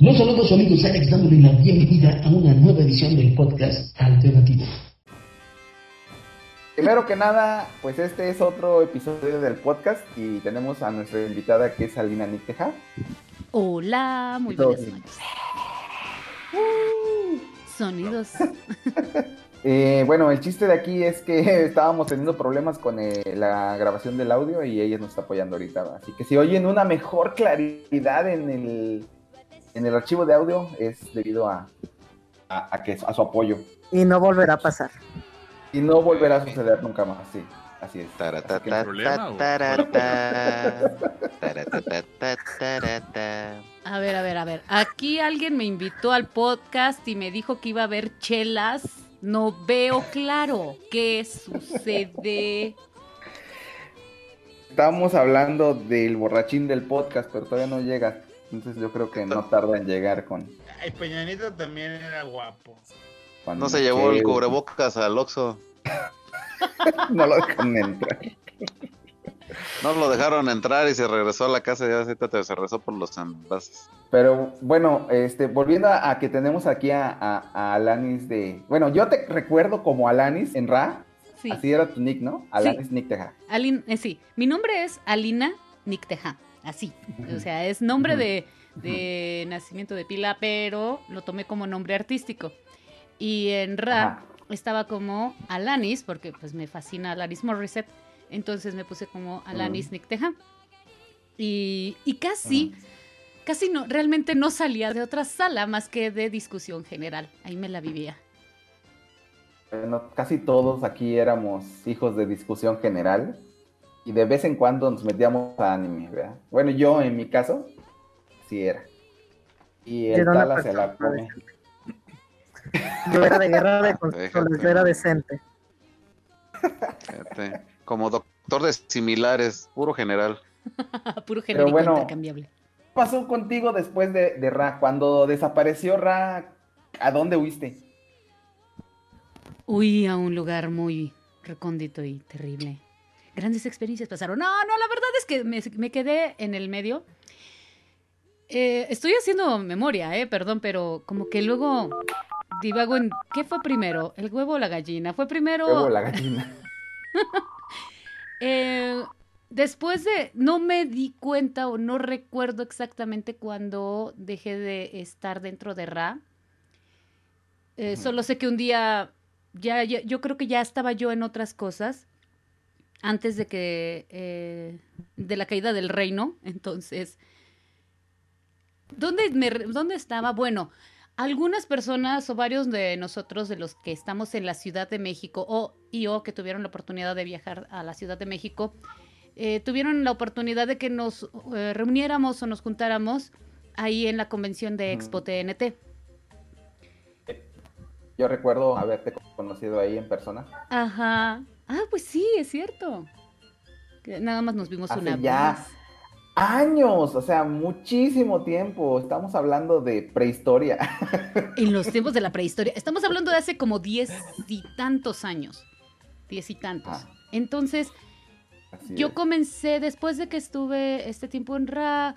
Los saludos su amigo Alex dándole la bienvenida a una nueva edición del podcast alternativo. Primero que nada, pues este es otro episodio del podcast y tenemos a nuestra invitada que es Alina Nicteja. Hola, muy buenas noches. Uh, sonidos. Eh, bueno, el chiste de aquí es que estábamos teniendo problemas con eh, la grabación del audio y ella nos está apoyando ahorita. Así que si oyen una mejor claridad en el, en el archivo de audio es debido a, a, que, a su apoyo. Y no volverá a pasar. Y no volverá a suceder nunca más, sí. Así es. A ver, a ver, a ver. Aquí alguien me invitó al podcast y me dijo que iba a haber chelas. No veo claro qué sucede. Estamos hablando del borrachín del podcast, pero todavía no llega. Entonces yo creo que no tarda en llegar con. El Peñanito también era guapo. no se llevó el cubrebocas al Oxxo. no lo dejaron entrar. No lo dejaron entrar y se regresó a la casa ya se regresó por los envases. Pero bueno, este, volviendo a, que tenemos aquí a, Alanis de. Bueno, yo te recuerdo como Alanis en Ra. Así era tu nick, ¿no? Alanis sí. Nicteja. Eh, sí, mi nombre es Alina Nicteja. Así. O sea, es nombre de, de nacimiento de pila, pero lo tomé como nombre artístico. Y en Ra estaba como Alanis, porque pues me fascina Alanis Morissette, entonces me puse como Alanis. Nick Y, y casi, casi no, realmente no salía de otra sala más que de discusión general. Ahí me la vivía. Bueno, casi todos aquí éramos hijos de discusión general y de vez en cuando nos metíamos a anime, ¿verdad? Bueno, yo en mi caso, sí era. Y el Tala se la come. Yo era de guerra de consolas, era decente. Como doctor de similares, puro general. puro genérico bueno, intercambiable. ¿Qué pasó contigo después de, de, Ra? Cuando desapareció Ra, ¿a dónde huiste? Huí a un lugar muy recóndito y terrible. Grandes experiencias pasaron. No, no, la verdad es que me, me quedé en el medio. Eh, estoy haciendo memoria, eh, perdón, pero como que luego divago en ¿qué fue primero? ¿El huevo o la gallina? Fue primero. El huevo o la gallina. eh, después de. No me di cuenta o no recuerdo exactamente cuando dejé de estar dentro de Ra. Eh, solo sé que un día. Ya, yo creo que ya estaba yo en otras cosas antes de que eh, de la caída del reino entonces ¿dónde, me, ¿dónde estaba? bueno algunas personas o varios de nosotros, de los que estamos en la Ciudad de México o y o que tuvieron la oportunidad de viajar a la Ciudad de México, eh, tuvieron la oportunidad de que nos eh, reuniéramos o nos juntáramos ahí en la convención de Expo TNT. Yo recuerdo haberte conocido ahí en persona. Ajá. Ah, pues sí, es cierto. Nada más nos vimos una ya vez años, o sea, muchísimo tiempo. Estamos hablando de prehistoria. En los tiempos de la prehistoria. Estamos hablando de hace como diez y tantos años. Diez y tantos. Ah. Entonces, yo comencé después de que estuve este tiempo en Ra.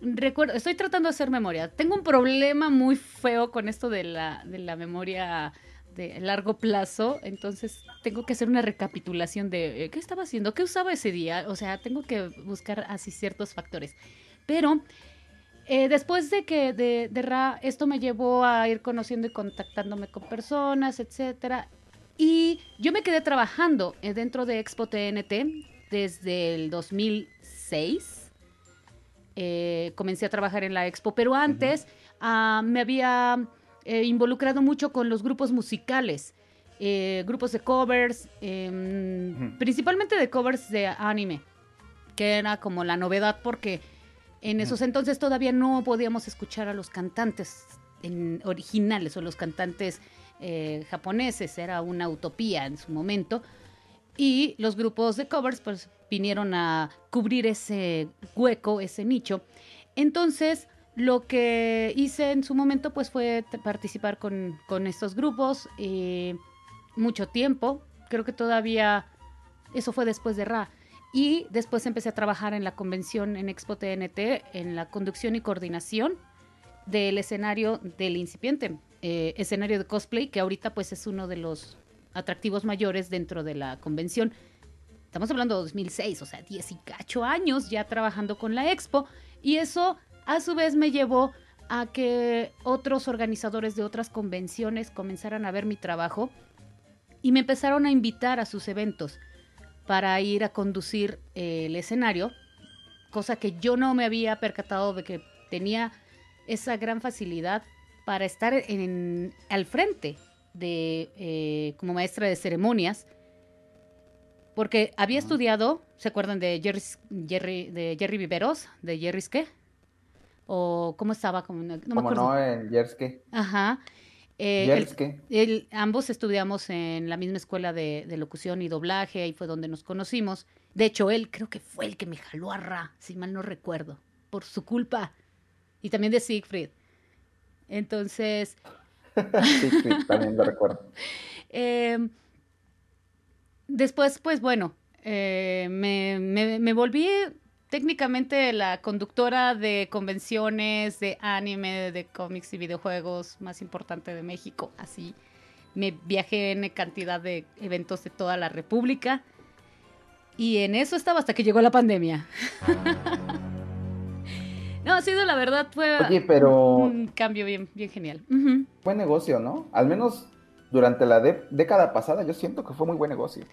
recuerdo, estoy tratando de hacer memoria. Tengo un problema muy feo con esto de la, de la memoria de largo plazo, entonces tengo que hacer una recapitulación de eh, qué estaba haciendo, qué usaba ese día, o sea, tengo que buscar así ciertos factores. Pero eh, después de que de, de, Ra, esto me llevó a ir conociendo y contactándome con personas, etcétera, y yo me quedé trabajando eh, dentro de Expo TNT desde el 2006. comencé a trabajar en la Expo, pero antes ah, me había involucrado mucho con los grupos musicales, eh, grupos de covers, em, principalmente de covers de anime, que era como la novedad porque en esos entonces todavía no podíamos escuchar a los cantantes en originales o los cantantes eh, japoneses, era una utopía en su momento. Y los grupos de covers pues vinieron a cubrir ese hueco, ese nicho. Entonces, lo que hice en su momento pues fue participar con, estos grupos mucho tiempo. Creo que todavía eso fue después de Ra. Y después empecé a trabajar en la convención en Expo TNT, en la conducción y coordinación del escenario del incipiente, eh, escenario de cosplay, que ahorita pues es uno de los atractivos mayores dentro de la convención. Estamos hablando de 2006, o sea, 10 y cacho años ya trabajando con la Expo. Y eso a su vez me llevó a que otros organizadores de otras convenciones comenzaran a ver mi trabajo y me empezaron a invitar a sus eventos para ir a conducir eh, el escenario, cosa que yo no me había percatado de que tenía esa gran facilidad para estar en, al frente de eh, como maestra de ceremonias, porque había estudiado, ¿se acuerdan de Jerry, Jerry, de Jerry Viveros, de Jerry's qué? O cómo estaba, como no, no me acuerdo. no, en Jerry Ajá. Eh, el- ambos estudiamos en la misma escuela de, de locución y doblaje, ahí fue donde nos conocimos. De hecho, él creo que fue el que me jaló a Ra, si mal no recuerdo, por su culpa. Y también de Siegfried. Entonces, sí, también lo recuerdo. eh, después, pues bueno, eh, me, me- me volví técnicamente la conductora de convenciones de anime, de cómics y videojuegos más importante de México. Así me viajé en cantidad de eventos de toda la República. Y en eso estaba hasta que llegó la pandemia. no, ha sido la verdad, fue Oye, pero un cambio bien, bien genial. Ujú. buen negocio, ¿no? Al menos durante la década pasada yo siento que fue muy buen negocio.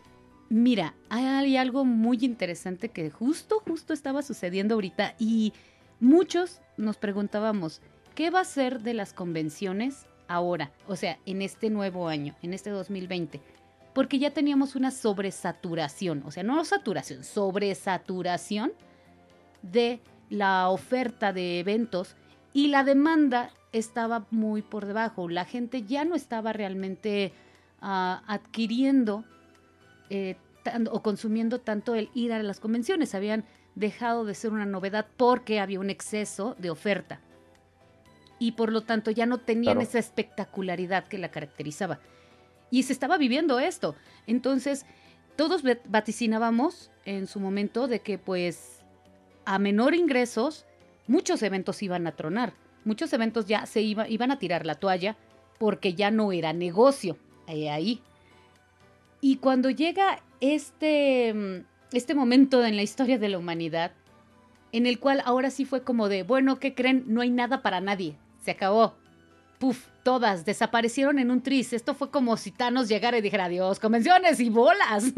Mira, hay algo muy interesante que justo, justo estaba sucediendo ahorita y muchos nos preguntábamos, ¿qué va a ser de las convenciones ahora? O sea, en este nuevo año, en este 2020. Porque ya teníamos una sobresaturación, o sea, no saturación, sobresaturación de la oferta de eventos y la demanda estaba muy por debajo. La gente ya no estaba realmente ah, adquiriendo eh, tan- o consumiendo tanto el ir a las convenciones. Habían dejado de ser una novedad porque había un exceso de oferta. Y por lo tanto ya no tenían Claro. esa espectacularidad que la caracterizaba. Y se estaba viviendo esto. Entonces, todos vaticinábamos en su momento de que pues a menor ingresos, muchos eventos iban a tronar. Muchos eventos ya se iba- iban a tirar la toalla porque ya no era negocio eh, ahí. Y cuando llega este, mm, este momento en la historia de la humanidad, en el cual ahora sí fue como de, bueno, ¿qué creen? No hay nada para nadie. Se acabó. Puf, todas desaparecieron en un tris. Esto fue como si Thanos llegara y dijera, adiós, convenciones y bolas.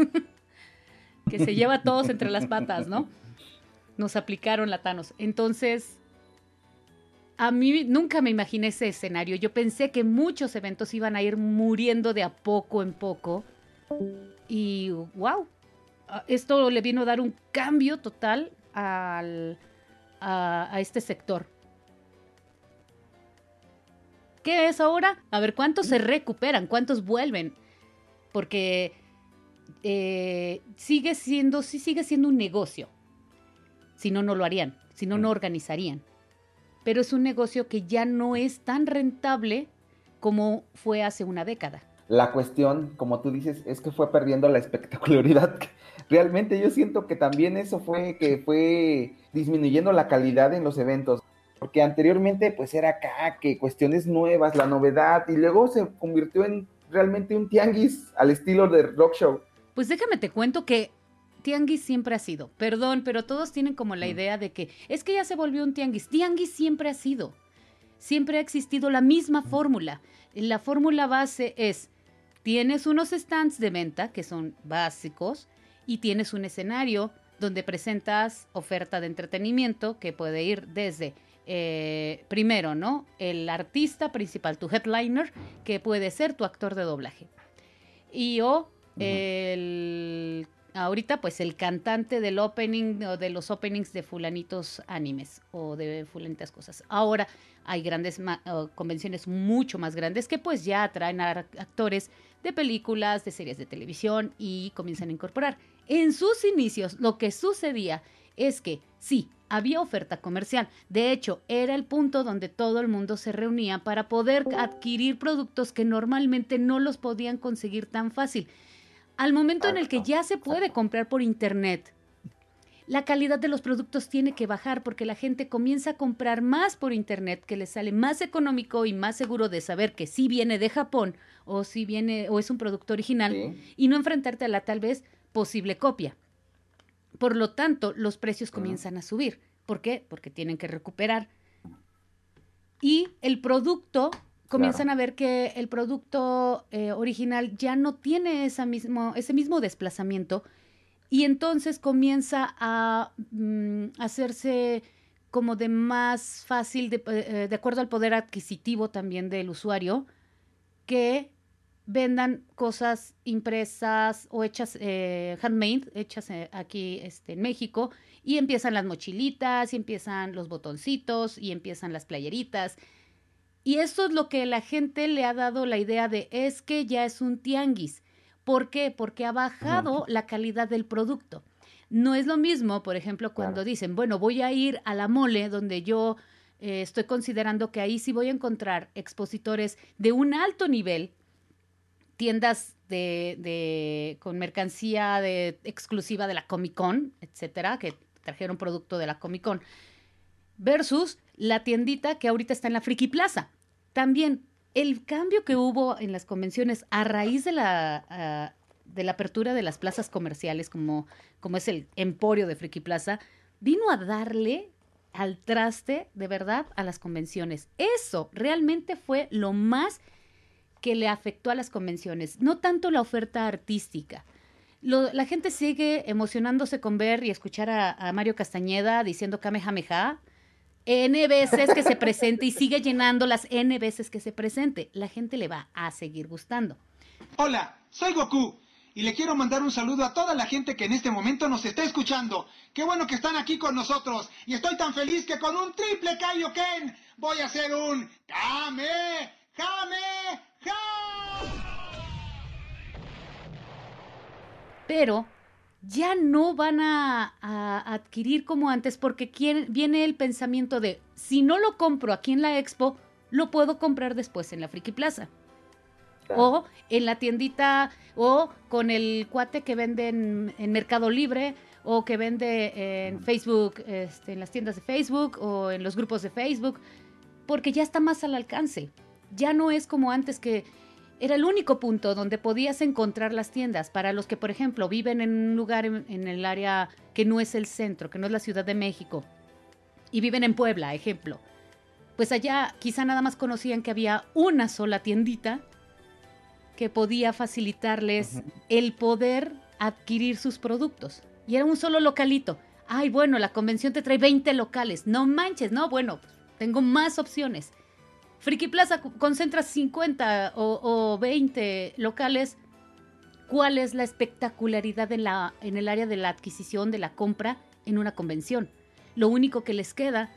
que se lleva a todos entre las patas, ¿no? Nos aplicaron la Thanos. Entonces, a mí nunca me imaginé ese escenario. Yo pensé que muchos eventos iban a ir muriendo de a poco en poco. Y wow, esto le vino a dar un cambio total al, a, a este sector. ¿Qué es ahora? A ver, ¿cuántos se recuperan? ¿Cuántos vuelven? Porque eh, sigue siendo, sí sigue siendo un negocio. Si no, no lo harían. Si no, no organizarían. Pero es un negocio que ya no es tan rentable como fue hace una década. La cuestión, como tú dices, es que fue perdiendo la espectacularidad. Realmente yo siento que también eso fue que fue disminuyendo la calidad en los eventos. Porque anteriormente pues era acá que cuestiones nuevas, la novedad, y luego se convirtió en realmente un tianguis al estilo de rock show. Pues déjame te cuento que tianguis siempre ha sido. Perdón, pero todos tienen como la idea de que es que ya se volvió un tianguis. Tianguis siempre ha sido. Siempre ha existido la misma fórmula. La fórmula base es, tienes unos stands de venta que son básicos y tienes un escenario donde presentas oferta de entretenimiento que puede ir desde eh, primero, ¿no? El artista principal, tu headliner, que puede ser tu actor de doblaje. Y o el ahorita pues el cantante del opening o de los openings de fulanitos animes o de fulanitas cosas. Ahora hay grandes convenciones mucho más grandes que pues ya atraen a actores de películas, de series de televisión y comienzan a incorporar. En sus inicios lo que sucedía es que sí, había oferta comercial. De hecho, era el punto donde todo el mundo se reunía para poder adquirir productos que normalmente no los podían conseguir tan fácil. Al momento en el que ya se puede comprar por internet la calidad de los productos tiene que bajar porque la gente comienza a comprar más por internet, que les sale más económico y más seguro de saber que sí viene de Japón o si viene o es un producto original Sí. y no enfrentarte a la tal vez posible copia. Por lo tanto, los precios comienzan a subir. ¿Por qué? Porque tienen que recuperar. Y el producto, comienzan a ver que el producto eh, original ya no tiene esa mismo, ese mismo desplazamiento y entonces comienza a mm, hacerse como de más fácil, de, eh, de acuerdo al poder adquisitivo también del usuario, que vendan cosas impresas o hechas eh, handmade, hechas eh, aquí este, en México, y empiezan las mochilitas, y empiezan los botoncitos, y empiezan las playeritas. Y eso es lo que la gente le ha dado la idea de es que ya es un tianguis. ¿Por qué? Porque ha bajado la calidad del producto. No es lo mismo, por ejemplo, cuando Claro. dicen, bueno, voy a ir a la mole, donde yo eh, estoy considerando que ahí sí voy a encontrar expositores de un alto nivel, tiendas de, de- con mercancía de, exclusiva de la Comic Con, etcétera, que trajeron producto de la Comic Con, versus la tiendita que ahorita está en la Friki Plaza. También el cambio que hubo en las convenciones a raíz de la, de la apertura de las plazas comerciales, como, como es el Emporio de Friki Plaza, vino a darle al traste de verdad a las convenciones. Eso realmente fue lo más que le afectó a las convenciones, no tanto la oferta artística. La gente sigue emocionándose con ver y escuchar a, a Mario Castañeda diciendo Kamehameha N veces que se presente y sigue llenando las N veces que se presente. La gente le va a seguir gustando. Hola, soy Goku y le quiero mandar un saludo a toda la gente que en este momento nos está escuchando. Qué bueno que están aquí con nosotros y estoy tan feliz que con un triple Kaioken voy a hacer un Kame, Kame, Pero ya no van a, a adquirir como antes porque quien- viene el pensamiento de si no lo compro aquí en la expo, lo puedo comprar después en la Friki Plaza. O en la tiendita, o con el cuate que vende en, en Mercado Libre, o que vende en Facebook, este, en las tiendas de Facebook, o en los grupos de Facebook, porque ya está más al alcance. Ya no es como antes que era el único punto donde podías encontrar las tiendas. Para los que, por ejemplo, viven en un lugar en, en el área que no es el centro, que no es la Ciudad de México, y viven en Puebla, ejemplo. Pues allá quizá nada más conocían que había una sola tiendita que podía facilitarles el poder adquirir sus productos. Y era un solo localito. Ay, bueno, la convención te trae 20 locales. No manches, no, bueno, tengo más opciones. Friki Plaza co- concentra 50 o, o 20 locales. ¿Cuál es la espectacularidad en, la, en el área de la adquisición, de la compra en una convención? Lo único que les queda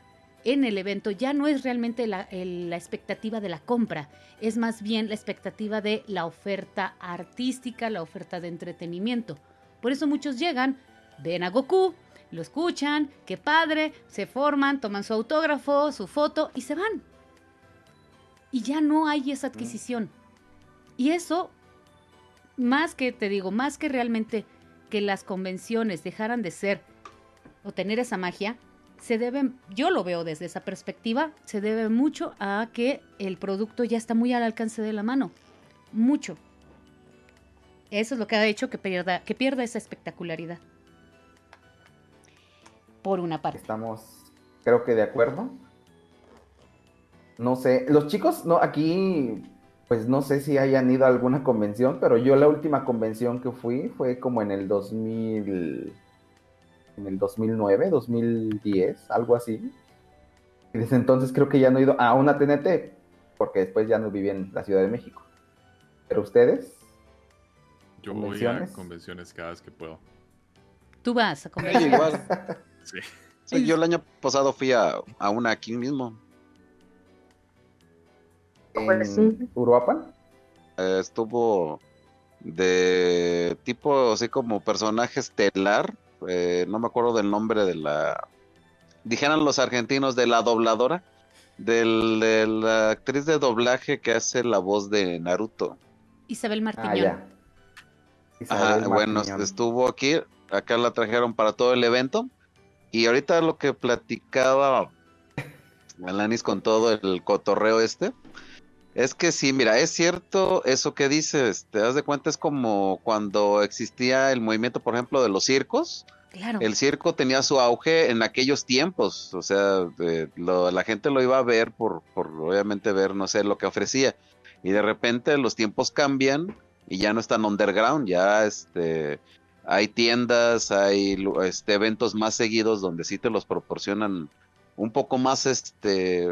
en el evento ya no es realmente la, el- la expectativa de la compra, es más bien la expectativa de la oferta artística, la oferta de entretenimiento. Por eso muchos llegan, ven a Goku, lo escuchan, qué padre, se forman, toman su autógrafo, su foto y se van. Y ya no hay esa adquisición. Y eso, más que, te digo, más que realmente que las convenciones dejaran de ser o tener esa magia, se debe, yo lo veo desde esa perspectiva, se debe mucho a que el producto ya está muy al alcance de la mano. Mucho. Eso es lo que ha hecho que pierda, que pierda esa espectacularidad. Por una parte. Estamos, creo que de acuerdo. No sé, los chicos, no, aquí, pues no sé si hayan ido a alguna convención, pero yo la última convención que fui fue como en el 2000, en el 2009, 2010, algo así. Y desde entonces creo que ya no he ido a una TNT, porque después ya no viví en la Ciudad de México. Pero ustedes, Yo voy a ¿Convenciones? convenciones cada vez que puedo. Tú vas a Sí, convencer. igual. Sí. Sí, yo el año pasado fui a, a una aquí mismo. En Pues sí. Uruapan, Eh, estuvo de tipo así como personaje estelar. eh, no me acuerdo del nombre de la. Dijeran los argentinos de la dobladora. del- de la actriz de doblaje que hace la voz de Naruto. Isabel ah, Martiñón. Ajá, Isabel bueno, estuvo aquí. Acá la trajeron para todo el evento. Y ahorita lo que platicaba Alanis con todo el cotorreo este, es que sí, mira, es cierto eso que dices, te das de cuenta, es como cuando existía el movimiento, por ejemplo, de los circos. Claro. El circo tenía su auge en aquellos tiempos, o sea, lo- la gente lo iba a ver por, por obviamente ver, no sé, lo que ofrecía. Y de repente los tiempos cambian y ya no están underground, ya este, hay tiendas, hay este, eventos más seguidos donde sí te los proporcionan un poco más, este,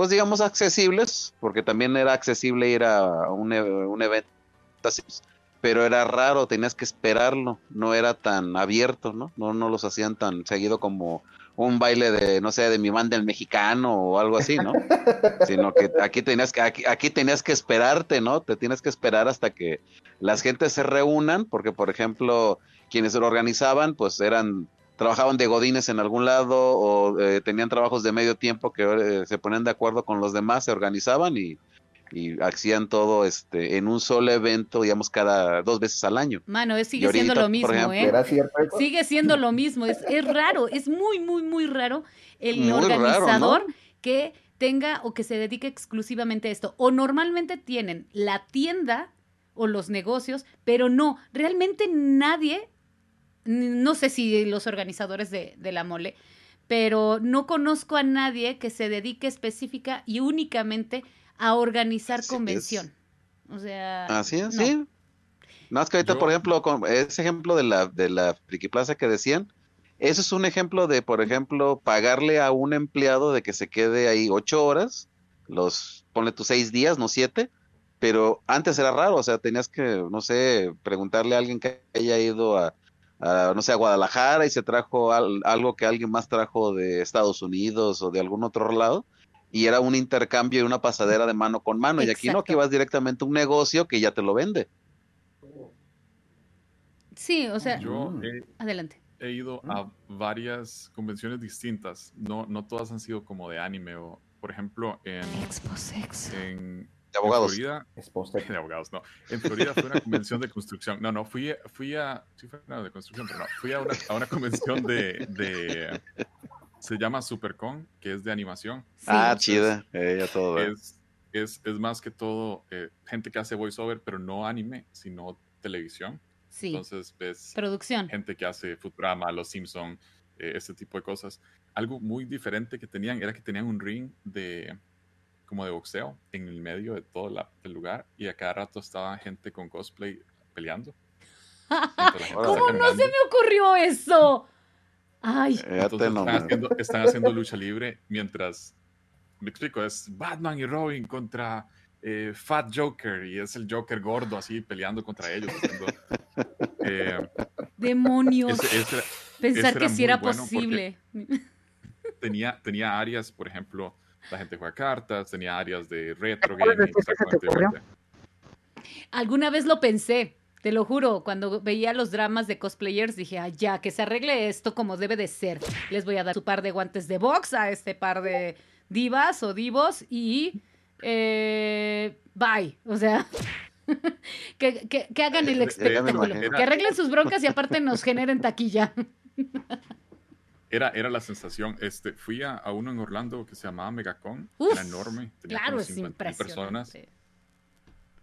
pues digamos accesibles, porque también era accesible ir a un, e- un evento pero era raro, tenías que esperarlo, no era tan abierto, ¿no? No, no los hacían tan seguido como un baile de, no sé, de mi banda el mexicano o algo así, ¿no? Sino que aquí tenías que, aquí, aquí tenías que esperarte, ¿no? Te tienes que esperar hasta que las gentes se reúnan, porque por ejemplo, quienes lo organizaban, pues eran, trabajaban de godines en algún lado o eh, tenían trabajos de medio tiempo que eh, se ponían de acuerdo con los demás, se organizaban y, y hacían todo este en un solo evento, digamos, cada dos veces al año. Mano, es- sigue ahorita, siendo lo mismo, ejemplo, ¿eh? ¿Era cierto eso? Sigue siendo lo mismo, es, es raro, es muy, muy, muy raro el Muy raro, organizador ¿no? que tenga o que se dedique exclusivamente a esto. O normalmente tienen la tienda o los negocios, pero no, realmente nadie, no sé si los organizadores de, de la mole, pero no conozco a nadie que se dedique específica y únicamente a organizar Así es. convención. O sea, Así es, no. sí. Más que ahorita, Yo- por ejemplo, con ese ejemplo de la, de la Friki Plaza que decían, eso es un ejemplo de, por ejemplo, pagarle a un empleado de que se quede ahí ocho horas, los, ponle tus seis días, no siete, pero antes era raro, o sea, tenías que, no sé, preguntarle a alguien que haya ido a, a, no sé, a Guadalajara y se trajo al- algo que alguien más trajo de Estados Unidos o de algún otro lado, y era un intercambio y una pasadera de mano con mano, y aquí no, que Exacto. vas directamente a un negocio que ya te lo vende. Sí, o sea, Yo Mm. he, adelante. he ido a varias convenciones distintas. No, no todas han sido como de anime o, por ejemplo, en, Expo Sex. en, De abogados. en Florida, de abogados, no. En Florida fue una convención de construcción. No, no, fui, fui a, sí fue una de construcción, pero no, fui a una, a una convención de, de, se llama Supercon, que es de animación. Sí. Ah, Entonces, chida. Eh, ya todo. ¿verdad? Es, es, es más que todo eh, gente que hace voiceover, pero no anime, sino televisión. Sí, Entonces ves producción. gente que hace Futurama, Los Simpson, eh, este tipo de cosas. Algo muy diferente que tenían era que tenían un ring de como de boxeo en el medio de todo la- el lugar y a cada rato estaba gente con cosplay peleando. ¿Cómo está no se me ocurrió eso? Ay, Eh, Entonces están haciendo, están haciendo lucha libre mientras, me explico, es Batman y Robin contra eh, Fat Joker y es el Joker gordo así peleando contra ellos. haciendo, eh, demonios. ese- ese- Pensar ese que era sí muy era bueno posible. tenía, tenía áreas, por ejemplo, la gente juega cartas, tenía áreas de retro ¿Cuál es gaming. Alguna vez lo pensé, te lo juro, cuando veía los dramas de cosplayers dije, ah, ya, que se arregle esto como debe de ser. Les voy a dar su par de guantes de box a este par de divas o divos y eh, bye. O sea, que, que- que hagan el Eh, eh, espectáculo, que arreglen sus broncas y aparte nos generen taquilla. Era, era la sensación. Este, fui a, a uno en Orlando que se llamaba Megacon, Uf, era enorme, tenía Claro, como es 50,000 personas. impresionante.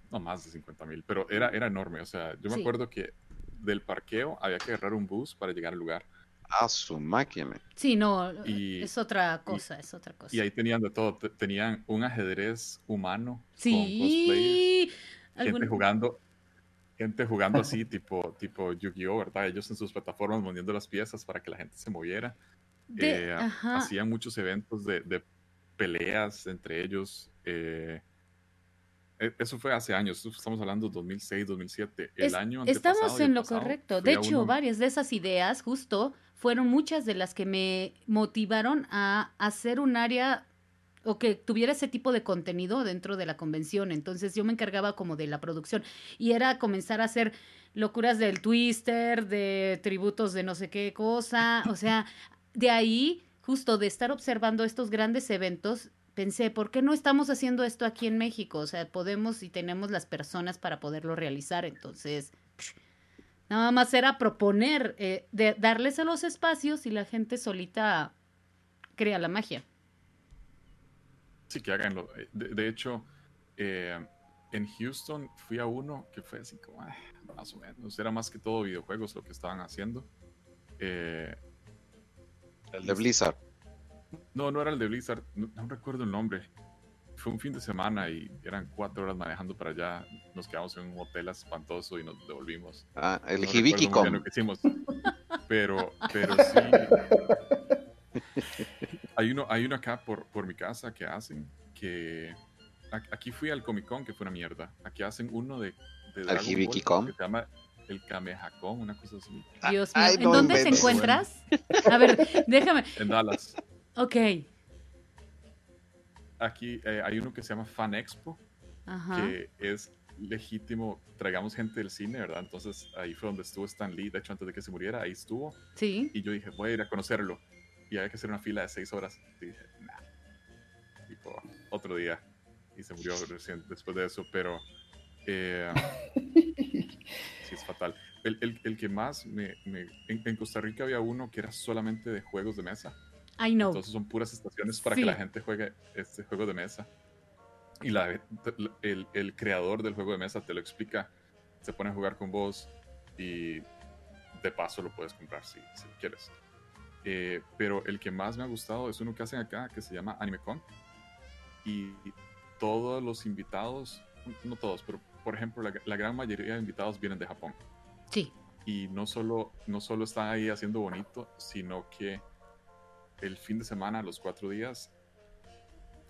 No, más de 50 mil, pero era, era enorme. O sea, yo me Sí. acuerdo que del parqueo había que agarrar un bus para llegar al lugar. A su máquina. Sí, no, Y- es otra cosa, es otra cosa. Y ahí tenían de todo. te- Tenían un ajedrez humano con cosplayers, sí, gente algún- jugando, gente jugando así, tipo, tipo Yu-Gi-Oh, ¿verdad? Ellos en sus plataformas moviendo las piezas para que la gente se moviera. de- Eh, hacían muchos eventos de, de peleas entre ellos. eh, e- eso fue hace años, estamos hablando 2006, 2007. El Es- año Estamos en lo pasado, correcto. De hecho, uno- varias de esas ideas justo fueron muchas de las que me motivaron a hacer un área o que tuviera ese tipo de contenido dentro de la convención. Entonces yo me encargaba como de la producción y era comenzar a hacer locuras del twister, de tributos de no sé qué cosa. O sea, de ahí, justo de estar observando estos grandes eventos, pensé, ¿por qué no estamos haciendo esto aquí en México? O sea, podemos y tenemos las personas para poderlo realizar. Entonces, Nada más era proponer, eh, de darles a los espacios y la gente solita crea la magia. Sí, que haganlo. Eh, De, de hecho, eh, en Houston fui a uno que fue así como, ah, más o menos, era más que todo videojuegos lo que estaban haciendo. Eh, El de Blizzard. no, no era el de Blizzard, no, no recuerdo el nombre. Fue un fin de semana y eran cuatro horas manejando para allá. Nos quedamos en un hotel espantoso y nos devolvimos. Ah, el No Hibiki lo que hicimos. Pero, pero sí. Hay uno, hay uno acá por, por mi casa que hacen que. a- Aquí fui al Comic Con, que fue una mierda. Aquí hacen uno de. de Dragon Ball? Que se llama el Kamehacon, una cosa así. Dios mío, ¿en dónde se inventes. encuentras? A ver, déjame. En Dallas. Ok. Aquí eh, hay uno que se llama Fan Expo, Ajá. que es legítimo. Traigamos gente del cine, ¿verdad? Entonces ahí fue donde estuvo Stan Lee. De hecho, antes de que se muriera, ahí estuvo. Sí. Y yo dije, voy a ir a conocerlo. Y había que hacer una fila de seis horas. Y dije, nah. Tipo, otro día. Y se murió recién después de eso. Pero eh, sí es fatal. El, el- el que más me... me- en, en Costa Rica había uno que era solamente de juegos de mesa. I know. Entonces son puras estaciones para Sí. que la gente juegue este juego de mesa. Y la, el, el creador del juego de mesa te lo explica. Se pone a jugar con vos y de paso lo puedes comprar si, si quieres. Eh, pero el que más me ha gustado es uno que hacen acá que se llama AnimeCon. Y todos los invitados, no todos, pero por ejemplo la, la gran mayoría de invitados vienen de Japón Sí. y no solo, no solo están ahí haciendo bonito, sino que el fin de semana, los cuatro días,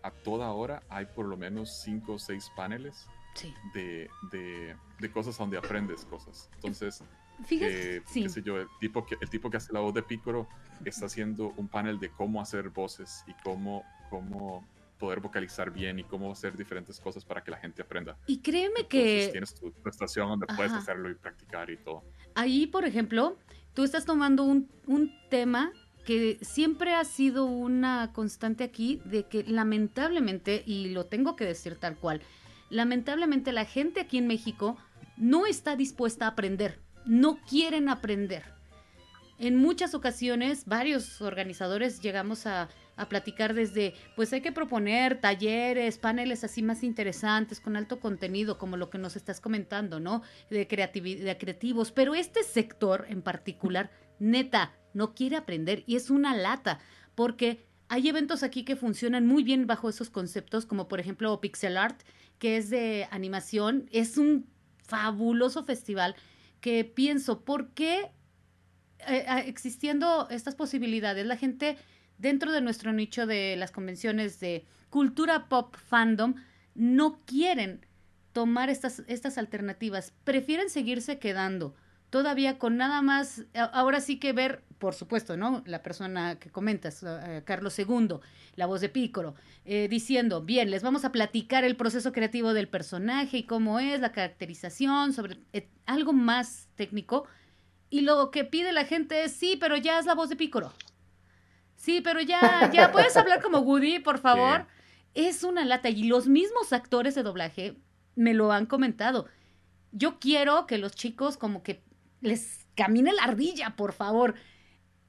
a toda hora hay por lo menos cinco o seis paneles Sí. de, de, de cosas donde aprendes cosas. Entonces, Fíjate. eh, sí. qué sé yo, el tipo, que, el tipo que hace la voz de Pícoro está haciendo un panel de cómo hacer voces y cómo, cómo poder vocalizar bien y cómo hacer diferentes cosas para que la gente aprenda. Y créeme Entonces, que tienes tu, tu estación donde puedes hacerlo y practicar y todo. ahí, por ejemplo, tú estás tomando un, un tema que siempre ha sido una constante aquí, de que lamentablemente, y lo tengo que decir tal cual, lamentablemente la gente aquí en México no está dispuesta a aprender, no quieren aprender. En muchas ocasiones, varios organizadores llegamos a, platicar desde, pues hay que proponer talleres, paneles así más interesantes, con alto contenido, como lo que nos estás comentando, ¿no? De, de creativos, pero este sector en particular, neta, no quiere aprender y es una lata, porque hay eventos aquí que funcionan muy bien bajo esos conceptos, como por ejemplo Pixel Art, que es de animación, es un fabuloso festival que pienso, ¿por qué eh, eh, existiendo estas posibilidades, la gente dentro de nuestro nicho de las convenciones de cultura pop fandom no quieren tomar estas, estas alternativas, prefieren seguirse quedando todavía con nada más, ahora sí que ver, por supuesto, ¿no? La persona que comentas, eh, Carlos II, la voz de Pícoro, eh, diciendo, bien, les vamos a platicar el proceso creativo del personaje y cómo es, la caracterización, sobre eh, algo más técnico. Y lo que pide la gente es, sí, pero ya es la voz de Pícoro. Sí, pero ya, ya puedes hablar como Woody, por favor. Es una lata. Y los mismos actores de doblaje me lo han comentado. Yo quiero que los chicos como que les camine la ardilla, por favor.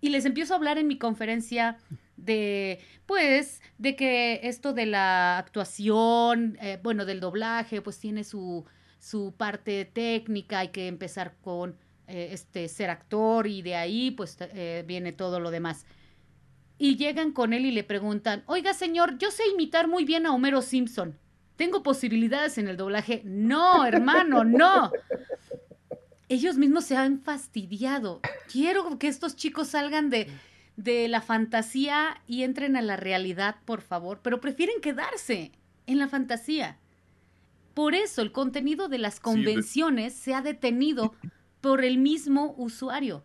Y les empiezo a hablar en mi conferencia de, pues, de que esto de la actuación, eh, bueno, del doblaje, pues tiene su, su parte técnica, hay que empezar con eh, este ser actor y de ahí pues eh, viene todo lo demás. Y llegan con él y le preguntan, oiga señor, yo sé imitar muy bien a Homero Simpson. ¿Tengo posibilidades en el doblaje? No, hermano, no. Ellos mismos se han fastidiado. Quiero que estos chicos salgan de, de la fantasía y entren a la realidad, por favor, pero prefieren quedarse en la fantasía. Por eso el contenido de las de- convenciones se ha detenido por el mismo usuario.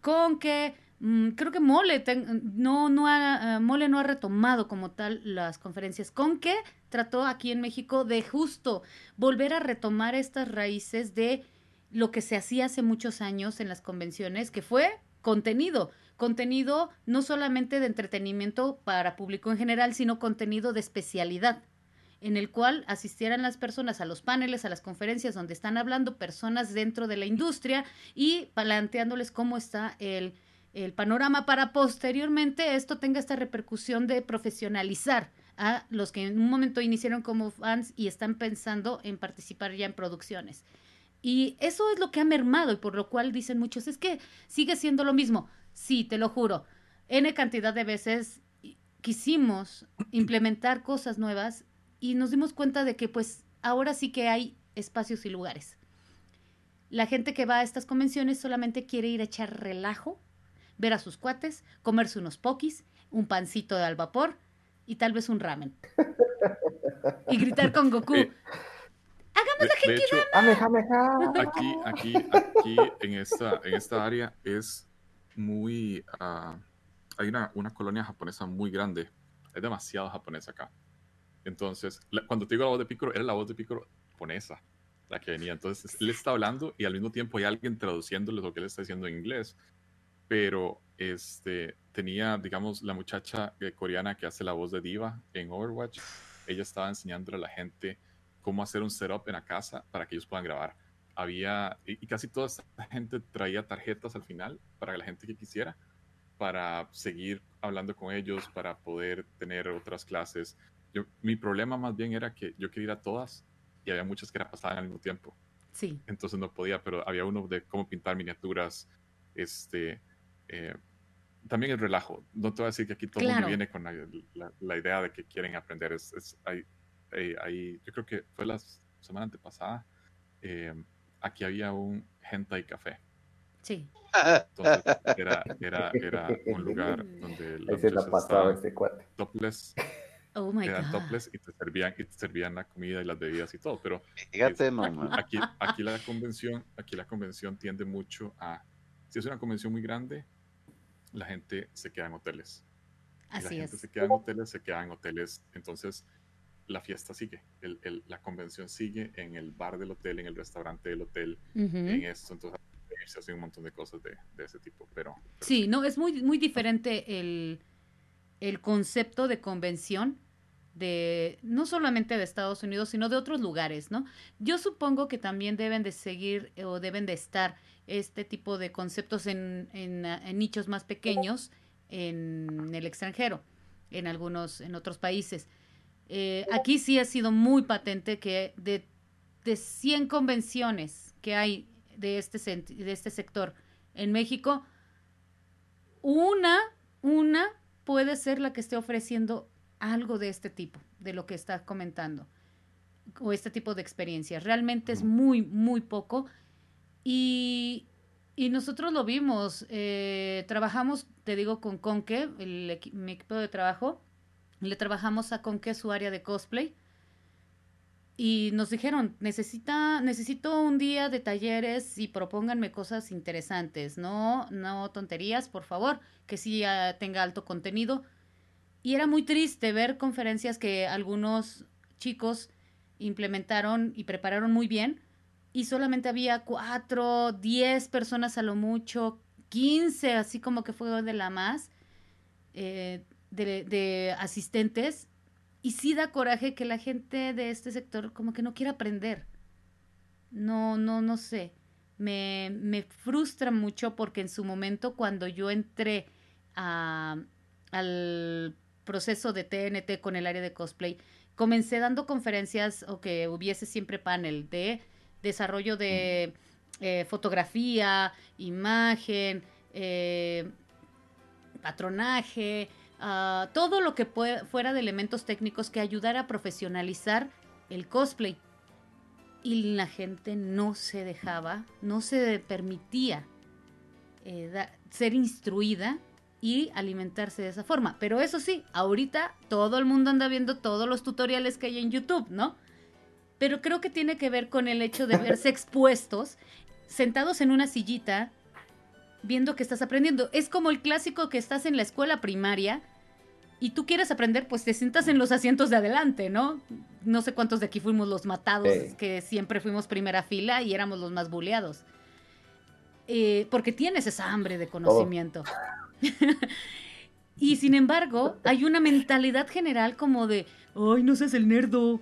Con que mm, creo que Mole ten- no, no ha, eh, Mole no ha retomado como tal las conferencias. Con que trató aquí en México de justo volver a retomar estas raíces de lo que se hacía hace muchos años en las convenciones, que fue contenido. Contenido no solamente de entretenimiento para público en general, sino contenido de especialidad. en el cual asistieran las personas a los paneles, a las conferencias donde están hablando personas dentro de la industria y planteándoles cómo está el, el panorama para posteriormente esto tenga esta repercusión de profesionalizar a los que en un momento iniciaron como fans y están pensando en participar ya en producciones. Y eso es lo que ha mermado y por lo cual dicen muchos, es que sigue siendo lo mismo. Sí, te lo juro. N cantidad de veces quisimos implementar cosas nuevas y nos dimos cuenta de que pues ahora sí que hay espacios y lugares. La gente que va a estas convenciones solamente quiere ir a echar relajo, ver a sus cuates, comerse unos pokis, un pancito de al vapor y tal vez un ramen. y gritar con Goku. De hecho, aquí, aquí, aquí en esta, en esta área es muy... ah, hay una, una colonia japonesa muy grande. Hay demasiado japonés acá. Entonces, la- cuando te digo la voz de Piccolo, era la voz de Piccolo japonesa la que venía. Entonces, él está hablando y al mismo tiempo hay alguien traduciéndole lo que él está diciendo en inglés. Pero este, tenía, digamos, la muchacha eh, coreana que hace la voz de Diva en Overwatch. Ella estaba enseñándole a la gente cómo hacer un setup en la casa para que ellos puedan grabar. Había, y, y casi toda esta gente traía tarjetas al final para la gente que quisiera, para seguir hablando con ellos, para poder tener otras clases. Yo, mi problema más bien era que yo quería ir a todas y había muchas que pasaban al mismo tiempo. Sí. Entonces no podía, pero había uno de cómo pintar miniaturas, este, eh, también el relajo. No te voy a decir que aquí todo el Claro. mundo viene con la, la- la idea de que quieren aprender. Es, es- hay, hay- hay- yo creo que fue la semana antepasada, eh, aquí había un hentai café. Sí. Entonces era, era, era un lugar donde Ahí las se la pasaba estaban este cuate. topless, Oh my eran God. topless y te servían, y te servían la comida y las bebidas y todo, pero Fíjate aquí, aquí la convención, aquí la convención tiende mucho a, si es una convención muy grande, la gente se queda en hoteles. Y la Así gente es. se queda en hoteles, se queda en hoteles, entonces la fiesta sigue, el- el- la convención sigue en el bar del hotel, en el restaurante del hotel, en esto, entonces se hacen un montón de cosas de, de ese tipo, pero, pero Sí, no, es muy, muy diferente el, el concepto de convención de no solamente de Estados Unidos, sino de otros lugares, ¿no? Yo supongo que también deben de seguir o deben de estar este tipo de conceptos en, en, en nichos más pequeños en el extranjero, en algunos, en otros países. Eh, aquí sí ha sido muy patente que de, de 100 convenciones que hay de este, de este sector en México, una, una puede ser la que esté ofreciendo algo de este tipo, de lo que estás comentando, o este tipo de experiencias. Realmente es muy, muy poco. Y, y nosotros lo vimos, eh, trabajamos, te digo, con Conque, el mi equipo de trabajo, le trabajamos a Conque su área de cosplay. Y nos dijeron, necesita, necesito un día de talleres y propónganme cosas interesantes, no, no tonterías, por favor, que sí ah, tenga alto contenido. Y era muy triste ver conferencias que algunos chicos implementaron y prepararon muy bien y solamente había cuatro, diez personas a lo mucho, quince, así como que fue de la más, eh, de, asistentes. Y sí da coraje que la gente de este sector como que no quiera aprender. No, no, no sé. Me, me frustra mucho porque en su momento cuando yo entré a, al proceso de TNT con el área de cosplay, comencé dando conferencias o que hubiese siempre panel de desarrollo de eh, fotografía, imagen, eh, patronaje, ah, todo lo que fuera de elementos técnicos que ayudara a profesionalizar el cosplay. Y la gente no se dejaba, no se permitía eh, da- ser instruida y alimentarse de esa forma. Pero eso sí, ahorita todo el mundo anda viendo todos los tutoriales que hay en YouTube, ¿no? Pero creo que tiene que ver con el hecho de verse expuestos, sentados en una sillita, viendo que estás aprendiendo. Es como el clásico que estás en la escuela primaria y tú quieres aprender, pues te sientas en los asientos de adelante, ¿no? No sé cuántos de aquí fuimos los matados, Sí. que siempre fuimos primera fila y éramos los más buleados. Eh, porque tienes esa hambre de conocimiento. y sin embargo, hay una mentalidad general como de, ay, no seas el nerdo,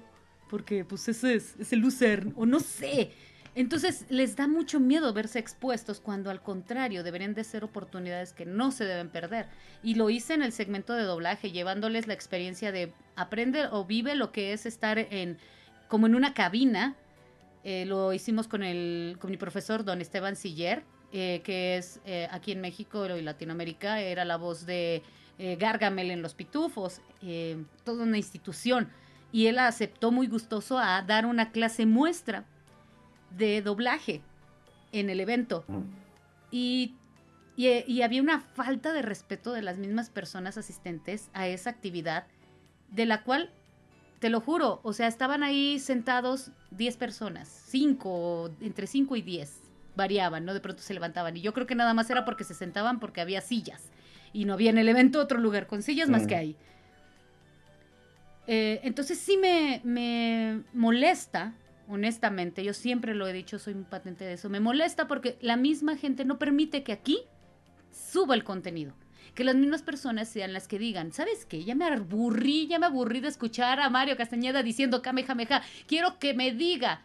porque pues ese es, es el loser, o no sé. Entonces les da mucho miedo verse expuestos cuando al contrario deberían de ser oportunidades que no se deben perder. Y lo hice en el segmento de doblaje, llevándoles la experiencia de aprende o vive lo que es estar en como en una cabina. Eh, lo hicimos con, el, con mi profesor don Esteban Siller, eh, que es eh, aquí en México y Latinoamérica, era la voz de Gargamel en Los Pitufos, toda una institución. Y él aceptó muy gustoso a dar una clase muestra de doblaje en el evento. Y, y, había una falta de respeto de las mismas personas asistentes a esa actividad, de la cual, te lo juro, o sea, estaban ahí sentados 10 personas, 5, entre 5 y 10, variaban, ¿no? De pronto se levantaban. Y yo creo que nada más era porque se sentaban porque había sillas. Y no había en el evento otro lugar con sillas más que ahí. Eh, entonces sí me, me molesta honestamente, yo siempre lo he dicho, soy un patente de eso, me molesta porque la misma gente no permite que aquí suba el contenido. Que las mismas personas sean las que digan, ¿sabes qué? Ya me aburrí, ya me aburrí de escuchar a Mario Castañeda diciendo Kamehameha. Quiero que me diga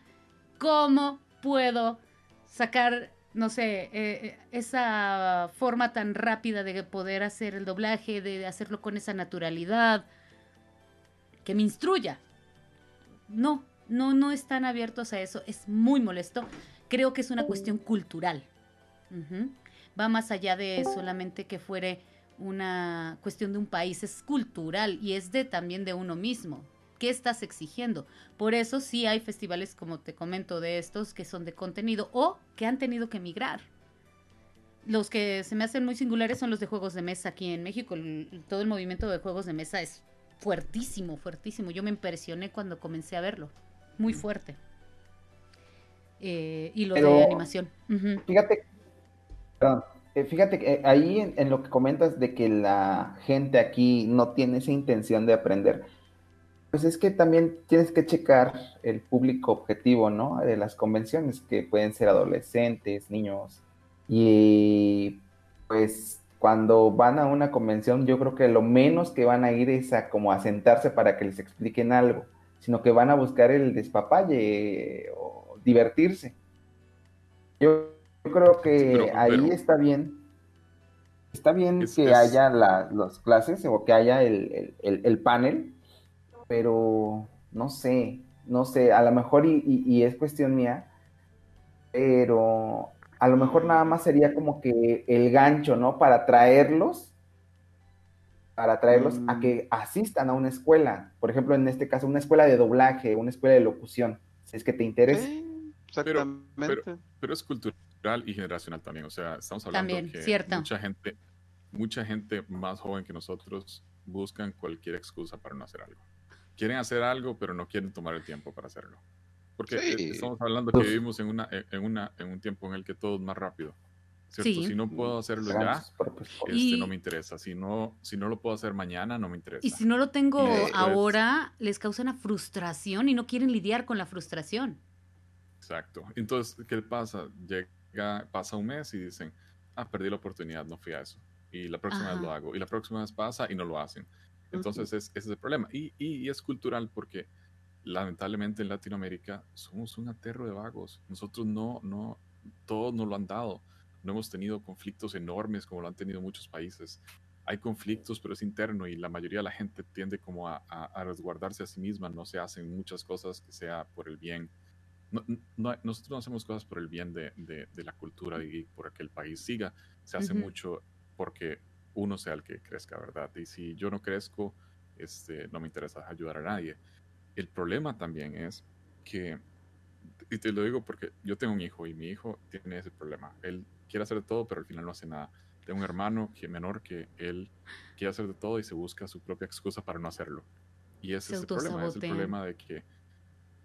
cómo puedo sacar, no sé, eh, eh, esa forma tan rápida de poder hacer el doblaje, de hacerlo con esa naturalidad. Que me instruya. No, no, no están abiertos a eso. Es muy molesto. Creo que es una cuestión cultural. Va más allá de solamente que fuere una cuestión de un país, es cultural y es de también de uno mismo. ¿Qué estás exigiendo? Por eso sí hay festivales, como te comento, de estos que son de contenido o que han tenido que migrar. Los que se me hacen muy singulares son los de juegos de mesa aquí en México. todo el movimiento de juegos de mesa es fuertísimo, fuertísimo. Yo me impresioné cuando comencé a verlo muy fuerte. Eh, y lo de animación. Fíjate, eh, fíjate que eh, ahí en, lo que comentas de que la gente aquí no tiene esa intención de aprender, pues es que también tienes que checar el público objetivo, ¿no? De las convenciones, que pueden ser adolescentes, niños. Y pues cuando van a una convención, yo creo que lo menos que van a ir es a como a sentarse para que les expliquen algo sino que van a buscar el despapalle o divertirse. Yo, creo que ahí está bien. Está bien que haya las clases o que haya el, panel, pero no sé, no sé, a lo mejor y, es cuestión mía, pero a lo mejor nada más sería como que el gancho, ¿no? Para traerlos para traerlos a mm. que asistan a una escuela. Por ejemplo, en este caso, una escuela de doblaje, una escuela de locución, si es que te interesa. exactamente. Pero, es cultural y generacional también. O sea, estamos hablando de que mucha gente, mucha gente más joven que nosotros buscan cualquier excusa para no hacer algo. Quieren hacer algo, pero no quieren tomar el tiempo para hacerlo. Porque estamos hablando que vivimos en, una, en, una, en un tiempo en el que todo es más rápido. Si no puedo hacerlo ya, este, no me interesa. Si no, si no lo puedo hacer mañana, no me interesa. Y si no lo tengo ahora, les causa una frustración y no quieren lidiar con la frustración. Exacto. Entonces, ¿qué pasa? Llega, pasa un mes y dicen, ah, perdí la oportunidad, no fui a eso. Y la próxima vez lo hago. Y la próxima vez pasa y no lo hacen. Entonces, ese es el problema. Y, y, es cultural porque lamentablemente en Latinoamérica somos un aterro de vagos. Nosotros no, no, todos nos lo han dado no hemos tenido conflictos enormes como lo han tenido muchos países. Hay conflictos, pero es interno y la mayoría de la gente tiende como a, resguardarse a sí misma, no se hacen muchas cosas que sea por el bien. nosotros no hacemos cosas por el bien de, la cultura y por que el país siga, se hace mucho porque uno sea el que crezca, ¿verdad? Y si yo no crezco, este, no me interesa ayudar a nadie. El problema también es que, y te lo digo porque yo tengo un hijo y mi hijo tiene ese problema. Él quiere hacer de todo, pero al final no hace nada. Tengo un hermano que menor que él quiere hacer de todo y se busca su propia excusa para no hacerlo. Y ese es el problema, es el problema de que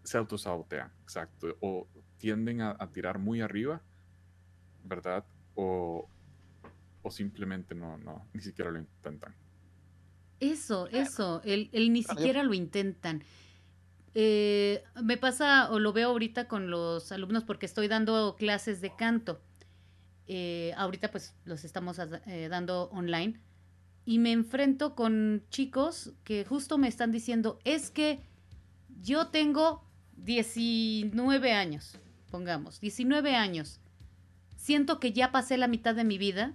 se autosabotean, exacto, o tienden a, tirar muy arriba, ¿verdad? O, o simplemente no, no, ni siquiera lo intentan. Eso, eso, el, ni siquiera lo intentan. Eh, me pasa o lo veo ahorita con los alumnos porque estoy dando clases de canto eh, ahorita pues los estamos eh, dando online, y me enfrento con chicos que justo me están diciendo, es que Yo tengo 19 años, pongamos, 19 años. Siento que ya pasé la mitad de mi vida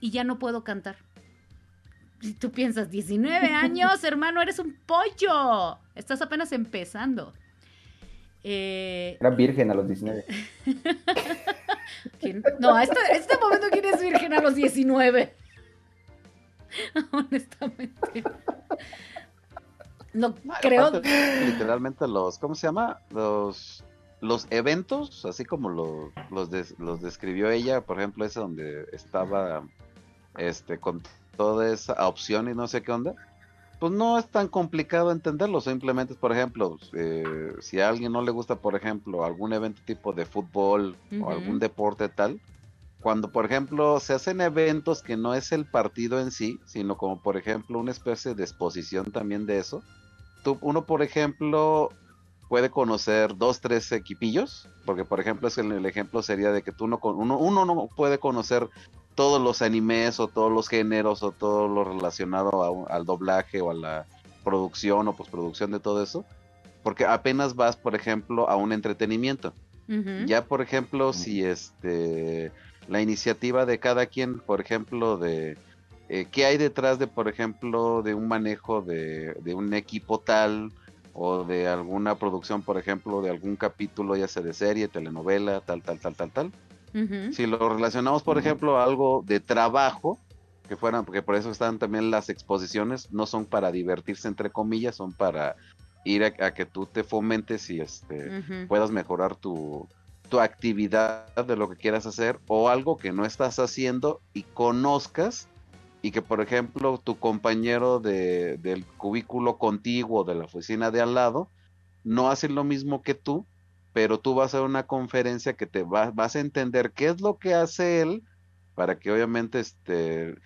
y ya no puedo cantar. Si tú piensas, 19 años, hermano, eres un pollo. Estás apenas empezando. Eh, Era virgen a los 19. ¿quién? No, a este, a este momento, ¿quién es virgen a los 19? Honestamente. No creo. Aparte, literalmente los, ¿cómo se llama? Los, los eventos, así como lo- los, des- los describió ella, por ejemplo, ese donde estaba este con toda esa opción y no sé qué onda, pues no es tan complicado entenderlo, simplemente es, por ejemplo, eh, si a alguien no le gusta, por ejemplo, algún evento tipo de fútbol o algún deporte tal, cuando, por ejemplo, se hacen eventos que no es el partido en sí, sino como, por ejemplo, una especie de exposición también de eso, tú, uno, por ejemplo, puede conocer dos, tres equipillos, porque, por ejemplo, es el, el ejemplo sería de que tú no, uno, uno no puede conocer todos los animes o todos los géneros o todo lo relacionado a un- al doblaje o a la producción o postproducción de todo eso, porque apenas vas, por ejemplo, a un entretenimiento. Ya, por ejemplo, si este la iniciativa de cada quien, por ejemplo, de eh, qué hay detrás de, por ejemplo, de un manejo de, de un equipo tal o de alguna producción, por ejemplo, de algún capítulo, ya sea de serie, telenovela, tal, tal, tal, tal, tal. Si lo relacionamos, por ejemplo, a algo de trabajo, que fueran, porque por eso están también las exposiciones, no son para divertirse entre comillas, son para ir a, a que tú te fomentes y este puedas mejorar tu, tu actividad de lo que quieras hacer o algo que no estás haciendo y conozcas y que por ejemplo tu compañero de, del cubículo contiguo de la oficina de al lado no hace lo mismo que tú, pero tú vas a una conferencia que te va- vas a entender qué es lo que hace él para que obviamente este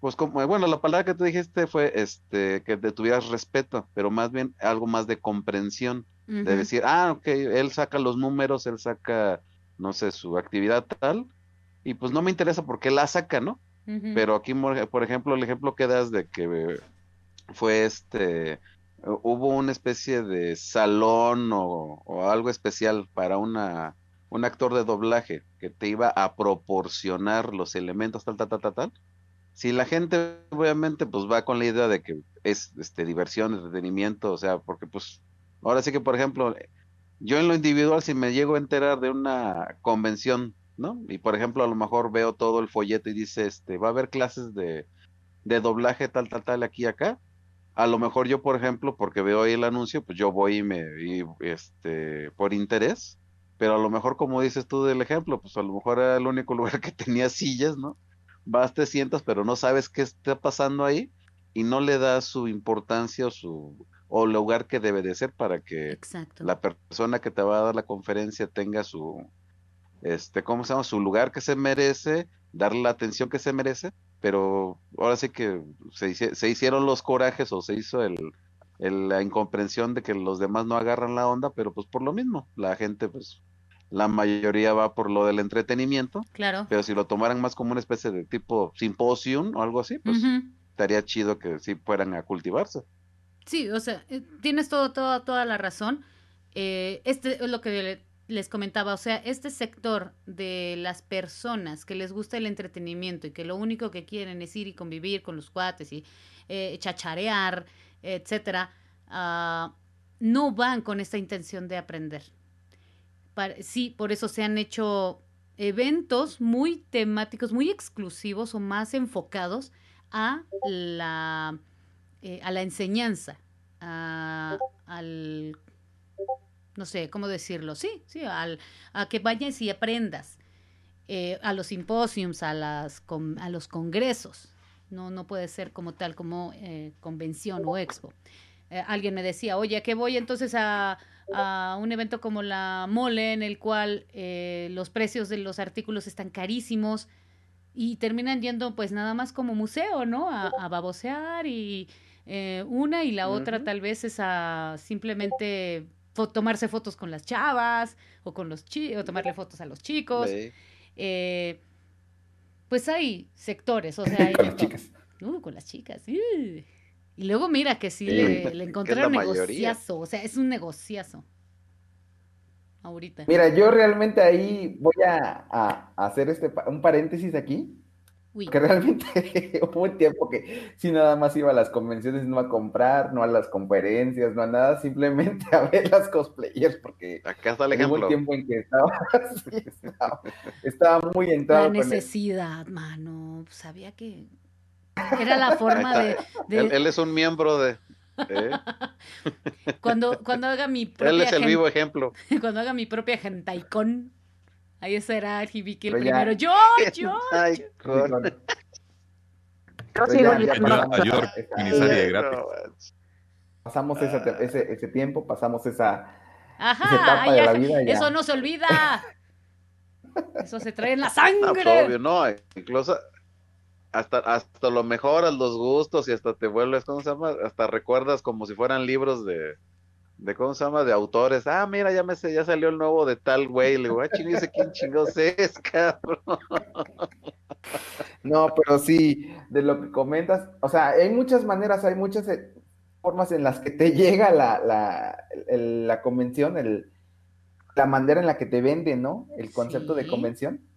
pues como bueno la palabra que tú dijiste fue este que te tuvieras respeto pero más bien algo más de comprensión de decir, ah, ok, él saca los números, él saca, no sé, su actividad tal, y pues no me interesa porque la saca, ¿no? Pero aquí, por ejemplo, el ejemplo que das de que fue este, hubo una especie de salón o, algo especial para una, un actor de doblaje que te iba a proporcionar los elementos tal, tal, tal, tal, tal. Si la gente obviamente pues va con la idea de que es este diversión, entretenimiento, o sea, porque pues ahora sí que por ejemplo, yo en lo individual si me llego a enterar de una convención, ¿no? Y por ejemplo a lo mejor veo todo el folleto y dice, este, va a haber clases de, de doblaje tal, tal, tal aquí acá. A lo mejor yo, por ejemplo, porque veo ahí el anuncio, pues yo voy y me, y, este, por interés, pero a lo mejor como dices tú del ejemplo, pues a lo mejor era el único lugar que tenía sillas, ¿no? Vas, te sientas, pero no sabes qué está pasando ahí y no le das su importancia o su o lugar que debe de ser para que Exacto. la persona que te va a dar la conferencia tenga su este cómo se llama su lugar que se merece darle la atención que se merece pero ahora sí que se, se hicieron los corajes o se hizo el, el- la incomprensión de que los demás no agarran la onda pero pues por lo mismo la gente pues la mayoría va por lo del entretenimiento Claro. pero si lo tomaran más como una especie de tipo simposium o algo así pues estaría chido que sí fueran a cultivarse Sí, o sea, eh, tienes todo, todo, toda la razón. Eh, este es lo que le- les comentaba, o sea, este sector de las personas que les gusta el entretenimiento y que lo único que quieren es ir y convivir con los cuates y eh, chacharear, etcétera, ah, no van con esta intención de aprender. Sí, por eso se han hecho eventos muy temáticos, muy exclusivos o más enfocados a la eh, a la enseñanza, a- al, no sé, ¿cómo decirlo? Sí, sí, al, a que vayas y aprendas, eh, a los simposiums, a, las, a los congresos. No, no puede ser como tal, como eh, convención o expo. Eh, alguien me decía, oye, ¿a qué voy entonces a, a un evento como la mole en el cual los precios de los artículos están carísimos? y terminan yendo pues nada más como museo, ¿no? A, a babosear y una y la otra tal vez es a simplemente fo- tomarse fotos con las chavas o con los chi o tomarle fotos a los chicos. Eh, pues hay sectores, o sea, hay Con las chicas. Uh, con las chicas. uh. Y luego mira que sí, Sí, le, le encontraron negociazo. O sea, es un negociazo. Ahorita. Mira, yo realmente ahí voy a, a- hacer este un paréntesis aquí, Uy. que realmente hubo un tiempo que sí nada más iba a las convenciones, no a comprar, no a las conferencias, no a nada, simplemente a ver las cosplayers, porque Acá está el hubo un ejemplo. tiempo en que estaba, sí, estaba, estaba muy La entrado con el- necesidad, mano. Sabía que era la forma de, de- Él, él es un miembro de... ¿eh? cuando cuando haga mi propia Él es el gen- vivo ejemplo. cuando haga mi propia gentaicon. Ahí será el Hibiki el Pero ya- primero. Yo, yo. Ay, Yo sigo ya- ya York, esa- miniserie gratis. pasamos esa te- ese, ese tiempo, pasamos esa, esa Ajá, etapa ay, de la vida. ya. eso no se olvida. Eso se trae en la No, pues, sangre. obvio, no, incluso hasta, hasta lo mejoras los gustos y hasta te vuelves, ¿cómo se llama? Hasta recuerdas como si fueran libros de, de ¿cómo se llama? De autores. Ah, mira, ya me sé, ya salió el nuevo de tal güey. Le digo, ah, chingue, ese quién chingados es, cabrón. No, pero sí, de lo que comentas, o sea, hay muchas maneras, hay muchas eh, formas en las que te llega la, la, el- la convención, el, la manera en la que te venden, ¿no? El concepto de convención.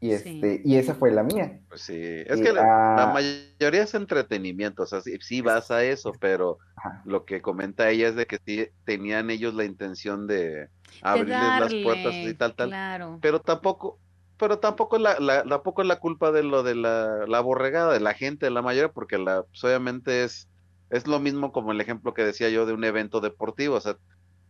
Y Sí. este, y esa fue la mía. Pues sí, es Y, que la, la ah, mayoría es entretenimiento, o sea, sí, sí vas a eso, pero Ajá. lo que comenta ella es de que sí tenían ellos la intención de De abrirles las puertas y tal, tal. Claro. pero tampoco, pero tampoco es la, la- tampoco es la culpa de lo de la, la borregada de la gente, de la mayoría, porque la, pues, obviamente es, es lo mismo como el ejemplo que decía yo de un evento deportivo, o sea,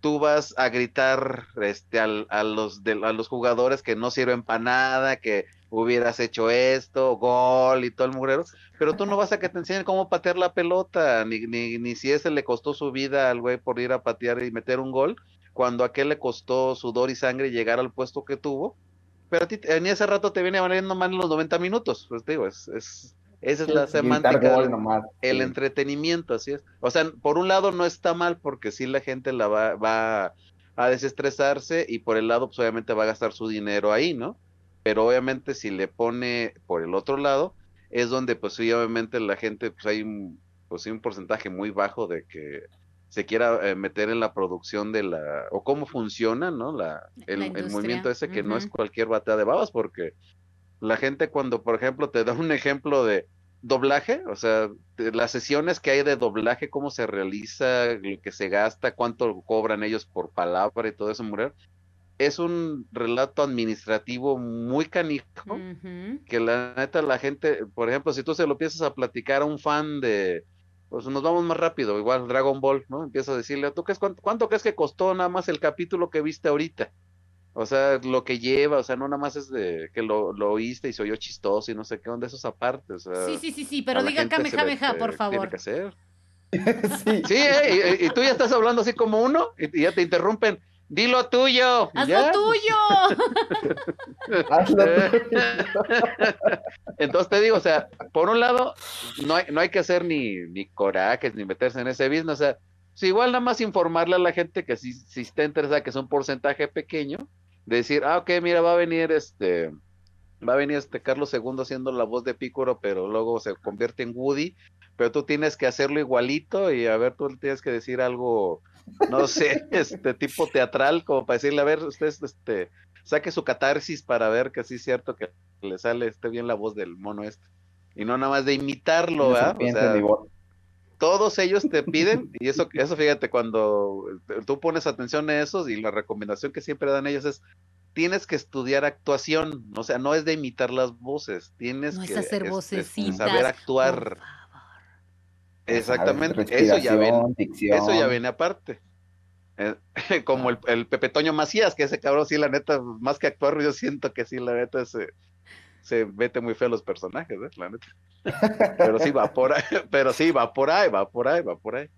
tú vas a gritar este al, a los de, a los jugadores que no sirven para nada, que hubieras hecho esto, gol y todo el mugrero, pero tú no vas a que te enseñen cómo patear la pelota, ni, ni, ni si ese le costó su vida al güey por ir a patear y meter un gol, cuando a aquel le costó sudor y sangre llegar al puesto que tuvo, pero a ti en ese rato te viene valiendo mal los 90 minutos, pues digo, es, es, esa es la semántica gol del- nomás, el sí. entretenimiento, así es. O sea, por un lado no está mal porque sí la gente la va, va a desestresarse y por el lado pues obviamente va a gastar su dinero ahí, ¿no? Pero obviamente si le pone por el otro lado es donde pues sí obviamente la gente pues hay un, pues sí un porcentaje muy bajo de que se quiera eh, meter en la producción de la o cómo funciona, ¿no? La el, La el industria, movimiento ese que no es cualquier batea de babas porque la gente cuando, por ejemplo, te da un ejemplo de doblaje, o sea, de las sesiones que hay de doblaje, cómo se realiza, lo que se gasta, cuánto cobran ellos por palabra y todo eso, mujer, es un relato administrativo muy canijo, que la neta la gente, por ejemplo, si tú se lo empiezas a platicar a un fan de, pues nos vamos más rápido, igual Dragon Ball, ¿no? Empieza a decirle, ¿tú crees cuánto, cuánto crees que costó nada más el capítulo que viste ahorita? O sea, lo que lleva, o sea, no nada más es de que lo, lo oíste y se oyó chistoso y no sé qué onda, esos aparte, o sea, Sí, sí, sí, sí, pero diga Kamehameha, por favor. Tiene que hacer. Sí. Sí, eh, y, y tú ya estás hablando así como uno y, y ya te interrumpen. Dilo tuyo. ¡Haz ¿ya? lo tuyo! Hazlo tú. Entonces te digo, o sea, por un lado, no hay, no hay que hacer ni, ni corajes ni meterse en ese business. O sea, pues igual nada más informarle a la gente que si, si está interesada, que es un porcentaje pequeño, de decir, ah, ok, mira, va a venir este, va a venir este Carlos II haciendo la voz de Pícoro, pero luego se convierte en Woody, pero tú tienes que hacerlo igualito y a ver, tú tienes que decir algo, no sé, este tipo teatral, como para decirle, a ver, usted, este, saque su catarsis para ver que sí es cierto que le sale esté bien la voz del mono este. Y no nada más de imitarlo, ¿verdad? O sea. Todos ellos te piden, y eso, eso fíjate, cuando tú pones atención a esos, y la recomendación que siempre dan ellos es, tienes que estudiar actuación, o sea, no es de imitar las voces, tienes No es que hacer vocecitas. saber actuar. por favor. Exactamente, eso ya ven, eso ya viene aparte. Eh, como el, el Pepe Toño Macías, que ese cabrón sí, la neta, más que actuar, yo siento que sí, la neta, se, se mete muy feo los personajes, ¿eh? la neta. Pero sí va por ahí, pero sí va por ahí, va por ahí, va por ahí.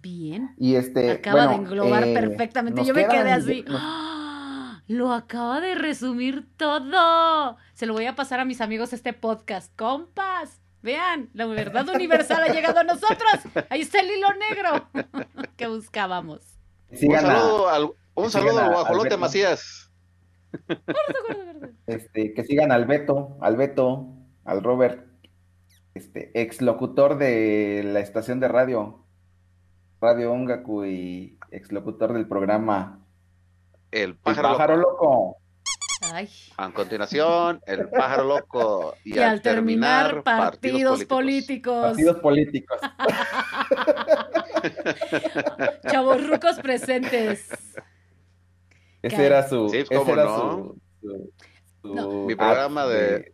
Bien. Y este, Acaba de englobar eh, perfectamente. Yo me quedan- quedé así. nos- ¡Ah! Lo acaba de resumir todo. Se lo voy a pasar a mis amigos este podcast. Compas, vean, la verdad universal ha llegado a nosotros. Ahí está el hilo negro que buscábamos. Un saludo al, un saludo al a este, que sigan al Beto, al Beto, al Robert, este, ex locutor de la estación de radio, Radio Ongaku y ex locutor del programa El El pájaro, loco. Loco. Ay. A continuación, el pájaro loco. Y, Y, al terminar, partidos, políticos. Partidos políticos. Chavos rucos presentes. Ese era su. Sí, ese cómo era no. su, su- su No. Mi programa de-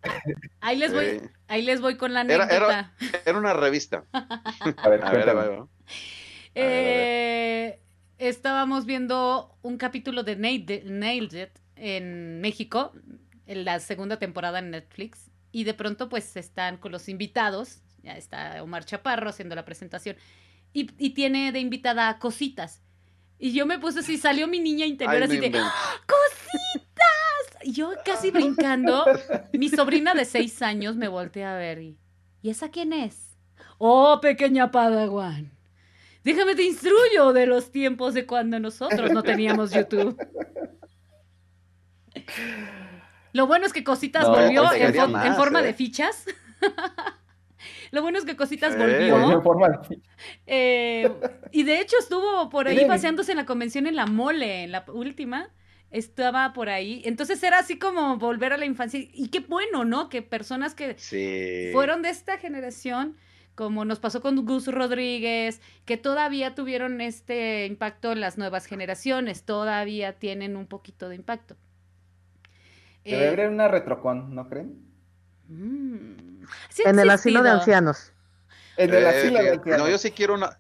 Ahí les voy, Sí. ahí les voy con la anécdota. era- Era una revista. A ver, A ver, a ver. Eh, estábamos viendo un capítulo de Nailed Nailed It en México, en la segunda temporada en Netflix, y de pronto pues están con los invitados, ya está Omar Chaparro haciendo la presentación, y, y tiene de invitada a Cositas. Y yo me puse así, salió mi niña interior Ay, así de, inventes. ¡Cositas! Y yo casi brincando, mi sobrina de seis años me voltea a ver y, ¿y esa quién es? Oh, pequeña Padawan. Déjame te instruyo de los tiempos de cuando nosotros no teníamos YouTube. Lo bueno es que Cositas No, volvió en, forma ¿eh? de fichas. Lo bueno es que Cositas. Volvió eh, y de hecho estuvo por ahí paseándose en la convención en la mole, en la última. Estaba por ahí. Entonces era así como volver a la infancia. Y qué bueno, ¿no? Que personas que Sí. fueron de esta generación, como nos pasó con Gus Rodríguez, que todavía tuvieron este impacto en las nuevas generaciones, todavía tienen un poquito de impacto. Debe Eh, haber una retrocon, ¿no creen? Mm, sí En el asilo de ancianos. En el Eh, asilo de ancianos. No, yo sí quiero una.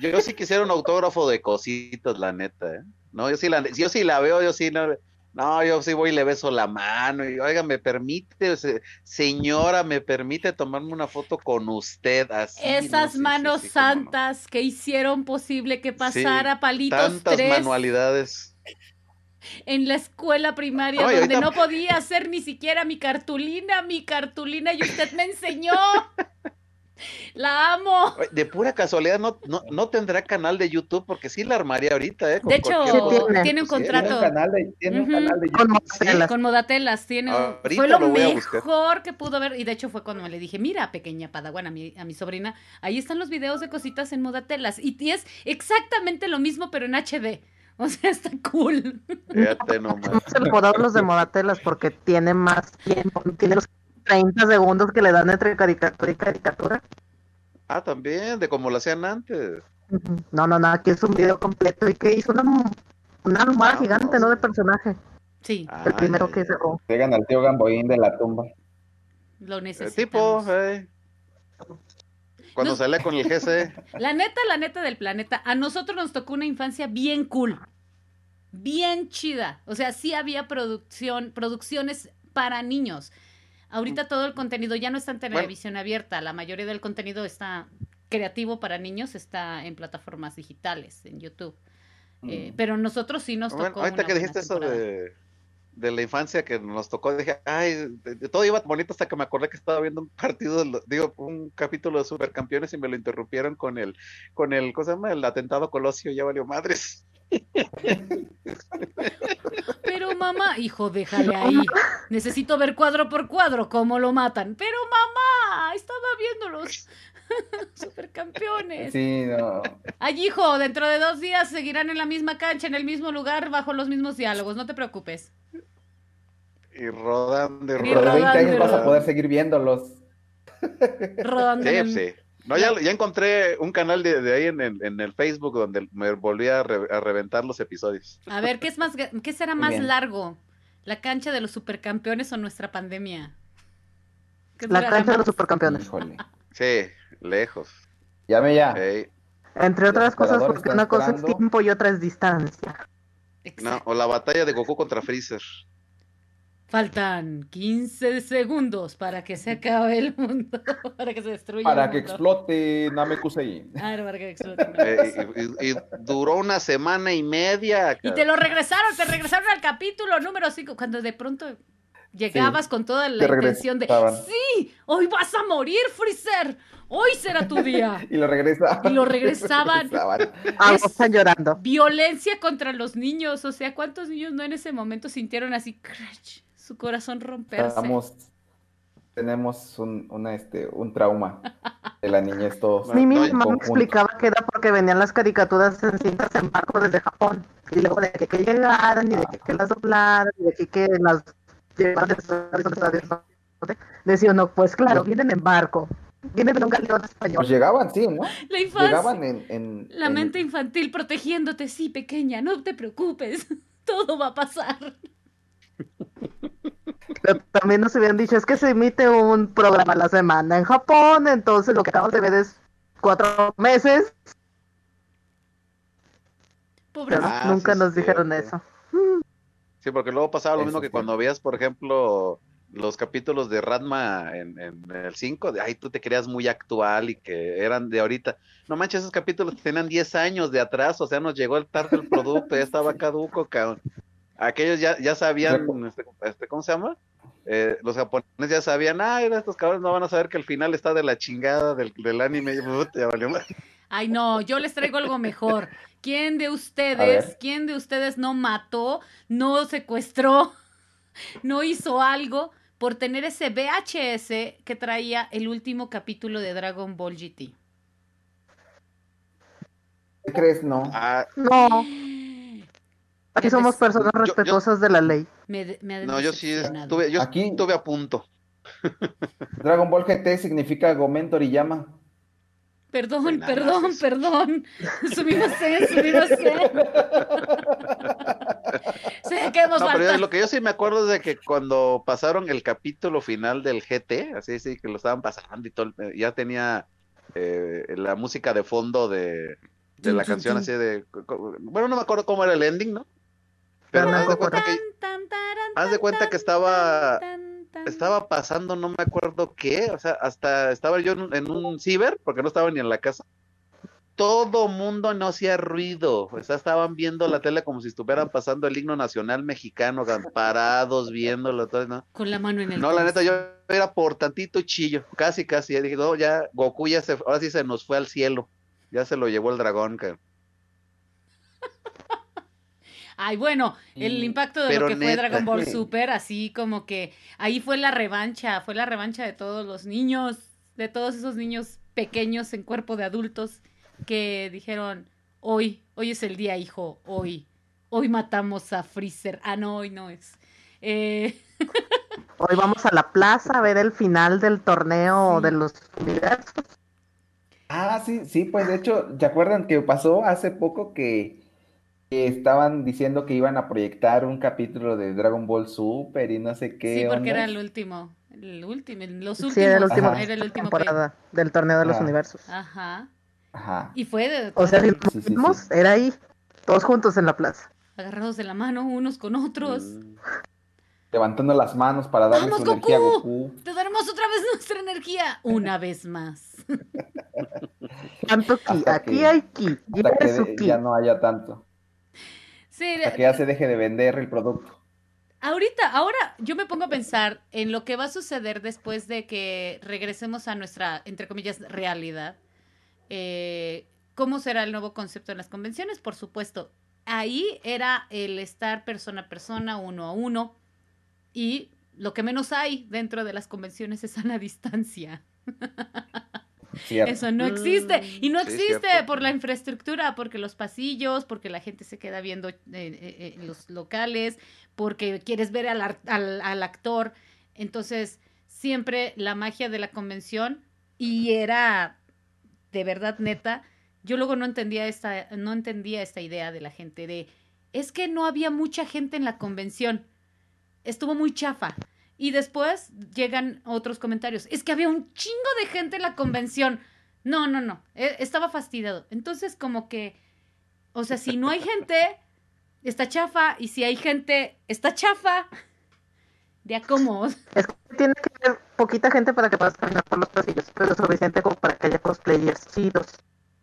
Yo sí quisiera un autógrafo de cositas, la neta, ¿eh? No, yo sí la, yo sí la veo, yo sí no. No, yo sí voy y le beso la mano y, oiga, me permite, se- señora, me permite tomarme una foto con usted así. ¿no? Esas Sí, sí, manos sí, no. santas que hicieron posible que pasara palitos Tantas 3 manualidades. En la escuela primaria donde ahorita- no podía hacer ni siquiera mi cartulina, mi cartulina y usted me enseñó. La amo. De pura casualidad, no, no, no tendrá canal de YouTube porque sí la armaría ahorita, ¿eh? Con De hecho, tiene. tiene un contrato. canal de, tiene un canal de Con YouTube. Con Modatelas tiene un- fue lo, mejor que pudo haber y de hecho fue cuando le dije mira pequeña padawan a mi, a mi sobrina ahí están los videos de cositas en Modatelas y y es exactamente lo mismo pero en HD o sea está cool Fíjate nomás. Dar los de Modatelas porque tiene más tiempo, tiene los 30 segundos que le dan entre caricatura y caricatura. Ah, también, de como lo hacían antes. No, no, no, aquí es un video completo y que hizo una, una almohada Ah, gigante, no. De personaje. sí El Ah, primero ya, que cerró. Pegan al tío Gamboín de la tumba. lo Eh, necesitamos tipo, eh. Cuando No. salía con el GC. la neta la neta del planeta a nosotros nos tocó una infancia bien cool bien chida. O sea sí había producción producciones para niños. Ahorita todo el contenido ya no está en televisión abierta la mayoría del contenido está creativo para niños está en plataformas digitales en YouTube. Eh, pero nosotros sí nos tocó Bueno, ahorita una que dijiste eso de, de la infancia que nos tocó, dije, ay, de- de todo iba bonito hasta que me acordé que estaba viendo un partido, digo, un capítulo de Supercampeones y me lo interrumpieron con el, con el, ¿cómo se llama? El atentado Colosio, ya valió madres. Pero mamá, hijo, déjale ahí. Necesito ver cuadro por cuadro cómo lo matan. Pero mamá, estaba viendo los supercampeones. Sí, no. Ay, hijo, dentro de dos días seguirán en la misma cancha, en el mismo lugar, bajo los mismos diálogos. No te preocupes. Y rodando y Y Por rodando. 20 años vas a rodando. poder seguir viéndolos. Rodando. en Sí, sí. No, ya, ya encontré un canal de, de ahí en el, en el Facebook donde me volví a, re- a reventar los episodios. A ver, ¿qué es más, qué será más bien. largo? ¿La cancha de los supercampeones o nuestra pandemia? ¿Qué La cancha de los supercampeones. Híjole. Sí, lejos. Llame ya. Entre otras cosas, porque una cosa es tiempo y otra es distancia. No, o la batalla de Goku contra Freezer. Faltan 15 segundos para que se acabe el mundo, para que se destruya Para el que mundo. explote Namekusei. Ah, para que explote. Eh, y, y- y duró una semana y media. Y te lo regresaron, te regresaron al capítulo número 5, cuando de pronto llegabas con toda la te intención de, regresaban. sí, hoy vas a morir, Freezer, hoy será tu día. Y lo regresa. Y lo regresaban. Ah, Es- están llorando. Violencia contra los niños, o sea, ¿cuántos niños no en ese momento sintieron así, crash, su corazón romperse? Estamos, tenemos un, una, este, un trauma de la niñez todos. Mi mamá me explicaba que era porque venían las caricaturas en cintas en barco desde Japón. Y luego de que, que llegaran, y de que, que las doblaran, y de que, que las Decía uno, pues claro, vienen en barco. Vienen en un galeón español. Pues llegaban, sí, ¿no? La infancia. Llegaban en... en- La en- mente infantil protegiéndote, sí, pequeña, no te preocupes, todo va a pasar. Pero también nos habían dicho, es que se emite un programa a la semana en Japón, entonces lo que acabamos de ver es cuatro meses. Pobre. Pero Ah, nunca sí, nos dijeron eso. Sí, porque luego pasaba lo mismo que cuando veías, por ejemplo, los capítulos de Radma en, en el 5, de ay, tú te creías muy actual y que eran de ahorita. No manches, esos capítulos tenían 10 años de atrás, o sea, nos llegó el tarde el producto, ya estaba caduco, cabrón. Aquellos ya, ya sabían, este, este, ¿cómo se llama? Eh, los japoneses ya sabían, ay, estos cabrones no van a saber que el final está de la chingada del, del anime. Ya valió. Ay, no, yo les traigo algo mejor. ¿Quién de ustedes, quién de ustedes no mató, no secuestró, no hizo algo por tener ese VHS que traía el último capítulo de Dragon Ball GT? ¿Qué crees? No. Ah, No, aquí te- somos personas yo- yo- respetuosas de la ley. Me, me no, yo sí estuve, yo Aquí- estuve a punto. Dragon Ball GT significa Gomen Toriyama. Perdón, perdón, perdón. Subimos subimos Sé que hemos No, pero lo que yo sí me acuerdo es de que cuando pasaron el capítulo final del GT, así sí, que lo estaban pasando y todo, el- ya tenía eh, la música de fondo de, de la canción así de... Bueno, no me acuerdo cómo era el ending, ¿no? Pero haz de cuenta que, haz de cuenta que estaba, tan, estaba pasando, no me acuerdo qué, o sea, hasta estaba yo en, un- en un ciber, porque no estaba ni en la casa. Todo mundo no hacía ruido, o sea, estaban viendo la tele como si estuvieran pasando el himno nacional mexicano, parados viéndolo, todo, ¿no? Con la mano en el No, la neta, yo era por tantito chillo, casi, casi. Ya dije, no, ya Goku ya se, ahora sí se nos fue al cielo. Ya se lo llevó el dragón, cabrón. Ay, bueno, el Y- impacto de pero lo que fue. Dragon Ball. Super, así como que ahí fue la revancha, fue la revancha de todos los niños, de todos esos niños pequeños en cuerpo de adultos que dijeron, hoy, hoy es el día, hijo, hoy, hoy matamos a Freezer. Ah, no, hoy no es. Eh, Hoy vamos a la plaza a ver el final del torneo Sí. de los universos. Ah, sí, sí, pues de hecho, ¿te acuerdan que pasó hace poco que, que estaban diciendo que iban a proyectar un capítulo de Dragon Ball Super y no sé qué sí, porque era el último, el último, los Sí, últimos, era el último Ajá. era el último temporada del torneo de los Ajá. universos. Ajá. Ajá. Y fue de O sea, si Sí, sí, sí. era ahí, todos juntos en la plaza. agarrados de la mano unos con otros. Mm. Levantando las manos para darle ¡Vamos, su energía a Goku! Goku. Te daremos otra vez nuestra energía. Una vez más. Tanto ki, Hasta aquí que- hay ki, Hasta lleve que su de- ki. ya no haya tanto. Sí, Hasta que ya se deje de vender el producto. ahorita, ahora yo me pongo a pensar en lo que va a suceder después de que regresemos a nuestra, entre comillas, realidad. Eh, ¿Cómo será el nuevo concepto en las convenciones? Por supuesto, ahí era el estar persona a persona, uno a uno, y lo que menos hay dentro de las convenciones es a distancia. Cierto. Eso no existe. Y no sí, existe cierto. por la infraestructura, porque los pasillos, porque la gente se queda viendo eh, eh, eh, los locales, porque quieres ver al, al, al actor. Entonces, siempre la magia de la convención, y era de verdad neta, yo luego no entendía esta, no entendía esta idea de la gente de es que no había mucha gente en la convención. Estuvo muy chafa. Y después llegan otros comentarios. Es que había un chingo de gente en la convención. No, no, no. e- Estaba fastidiado. Entonces, como que, o sea, si no hay gente, está chafa. Y si hay gente, está chafa. De a cómo. Es que tiene que haber poquita gente para que puedas caminar por los pasillos, pero suficiente como para que haya cosplayers chidos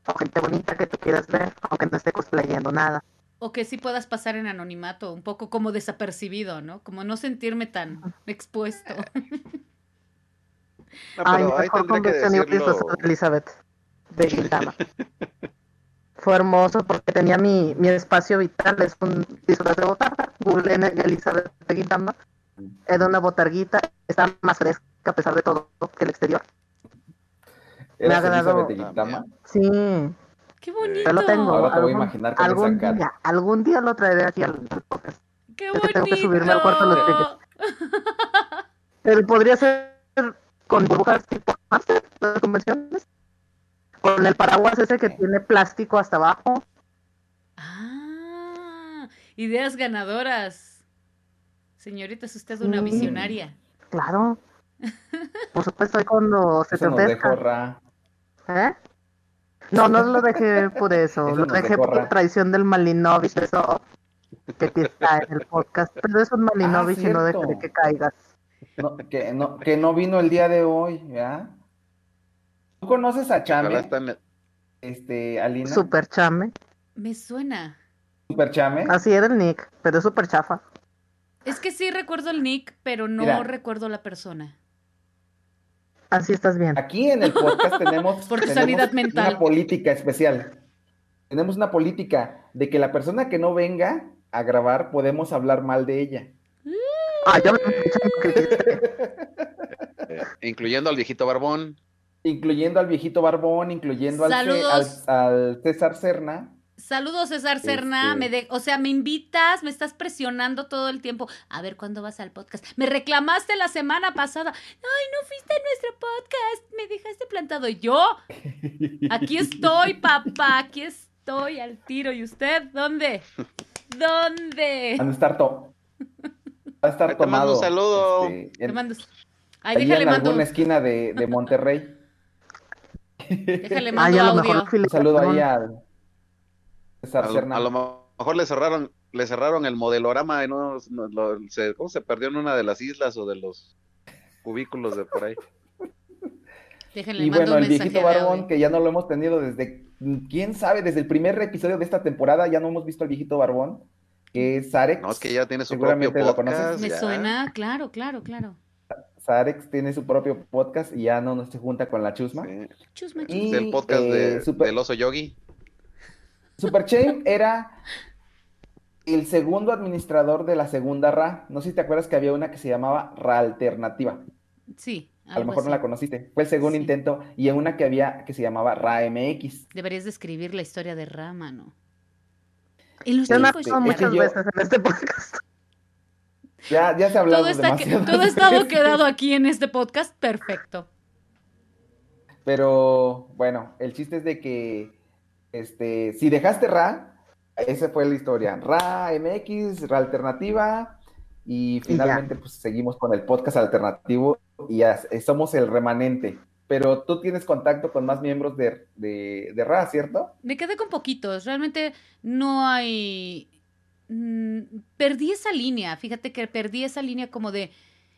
o gente bonita que tú quieras ver, aunque no esté cosplayando nada. O que sí puedas pasar en anonimato, un poco como desapercibido, ¿no? Como no sentirme tan expuesto. No, Ay, pero ahí mejor decirlo. disfrazada de Elizabeth de Gintama. Fue hermoso porque tenía mi, mi espacio vital, es un disfraz de botarga. Googleen Elizabeth de Gintama. Era una botarguita, estaba más fresca a pesar de todo que el exterior. ¿Eras Me ha agradado-? Sí, Qué bonito. yo lo tengo. Ahora te voy a Algún- imaginar con algún esa cara. día, algún día lo traeré aquí al, podcast. Qué Es que bonito. tengo que subirme al cuarto los Pero podría ser con burbujas tipo Hamster, las convenciones. Con el paraguas ese que tiene plástico hasta abajo. Ah, ideas ganadoras. Señorita, es usted una Mm. visionaria. Claro. Por supuesto, ahí cuando se te Eso nos Ra. ¿Eh? No, no lo dejé por eso. Eso lo dejé dejó por traición del Malinovich, eso que aquí está en el podcast. Pero es un Malinovich y no dejaré que caigas. No, que, no, que no vino el día de hoy, ¿ya? ¿Tú conoces a Chame? el- Este, Alina. Super chame. Me suena. Super Chame. Así era el Nick, pero es super chafa. Es que sí recuerdo el nick, pero no Mira. recuerdo la persona. Así estás bien. Aquí en el podcast tenemos, Por tu tenemos sanidad mental. una política especial. Tenemos una política de que la persona que no venga a grabar podemos hablar mal de ella. Ah, ya me eh, incluyendo al viejito barbón. Incluyendo al viejito Barbón, incluyendo al, al- al César Serna. Saludos, César Serna. Este- Me de- o sea, me invitas, me estás presionando todo el tiempo. A ver cuándo vas al podcast. Me reclamaste la semana pasada. Ay, no fuiste a nuestro podcast. Me dejaste plantado. ¿Y yo? Aquí estoy, papá. Aquí estoy al tiro. ¿Y usted dónde? ¿Dónde? Van a estar, to- va a estar te mando tomado. un saludo. este, Te en- mando. Ay, ahí déjale en mando. alguna esquina de, de Monterrey. Déjale mando audio. Un saludo ahí al César A lo, Serna. a lo mejor le cerraron, le cerraron el modelorama y no, no- lo- se, ¿cómo se perdió en una de las islas o de los cubículos de por ahí? Déjenle Y mando bueno, el viejito barbón, que ya no lo hemos tenido desde, quién sabe, desde el primer episodio de esta temporada ya no hemos visto al viejito barbón, que es Zarex. No, es que ya tiene su propio lo conoces. podcast. Me ya. suena, claro, claro, claro. Zarex tiene su propio podcast y ya no nos se junta con la chusma. Sí. Chusma, Y- chusma. Es el podcast de, eh, super- del oso yogi. Super Chain era el segundo administrador de la segunda RA. No sé si te acuerdas que había una que se llamaba RA Alternativa. Sí, A lo mejor no la conociste. Fue el segundo Sí. intento y una que había que se llamaba RA MX. Deberías describir la historia de Rama, ¿no? En los es que muchas yo- veces en este podcast. Ya, ya se ha hablado todo, está que- demasiado. todo ha estado quedado aquí en este podcast, perfecto. Pero bueno, el chiste es de que este, si dejaste RA, esa fue la historia. RA MX, RA Alternativa, y finalmente pues seguimos con el podcast alternativo y ya eh, somos el remanente. Pero tú tienes contacto con más miembros de, de, de RA, ¿cierto? Me quedé con poquitos, realmente no hay... mm, perdí esa línea, fíjate que perdí esa línea como de...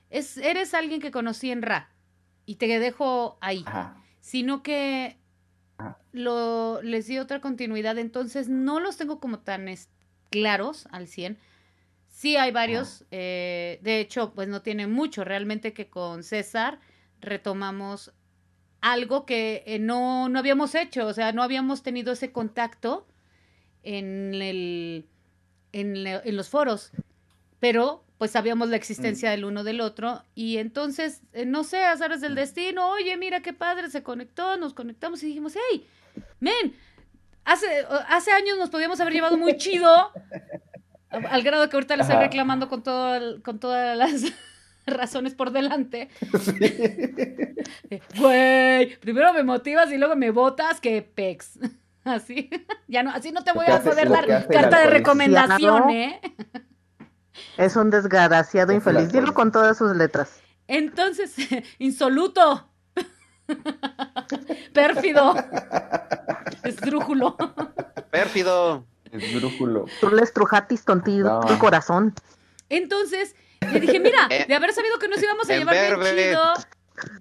Es, eres alguien que conocí en Ra y te dejo ahí. Ajá. sino que. Lo, les di otra continuidad, entonces no los tengo como tan claros al 100. Sí hay varios, eh, de hecho, pues no tiene mucho, realmente que con César retomamos algo que eh, no, no habíamos hecho, o sea, no habíamos tenido ese contacto en, el, en, le- en los foros, pero pues sabíamos la existencia del uno del otro y entonces, eh, no sé, azares del destino, oye, mira qué padre, se conectó, nos conectamos y dijimos, hey, men, hace, hace años nos podíamos haber llevado muy chido, al grado que ahorita le estoy reclamando con, todo el- con todas las razones por delante. Güey, primero me motivas y luego me votas, que pex. Así, ya no, así no te voy a poder dar carta de recomendación, ¿eh? Es un desgraciado Es infeliz. Dilo con todas sus letras. Entonces, insoluto. Pérfido. Esdrújulo. Pérfido. Esdrújulo. Tú le estrujatis contigo No. tu corazón. Entonces, le dije, mira, Eh, de haber sabido que nos íbamos a llevar bien chido,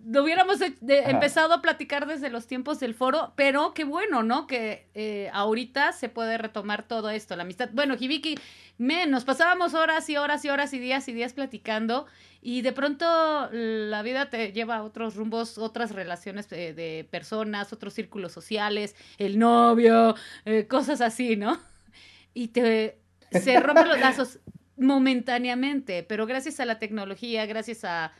lo hubiéramos de- empezado a platicar desde los tiempos del foro, pero qué bueno, ¿no? Que eh, ahorita se puede retomar todo esto, la amistad. Bueno, Hibiki, men, nos pasábamos horas y horas y horas y días y días platicando y de pronto la vida te lleva a otros rumbos, otras relaciones eh, de personas, otros círculos sociales, el novio, eh, cosas así, ¿no? Y te se rompen los lazos momentáneamente, pero gracias a la tecnología, gracias a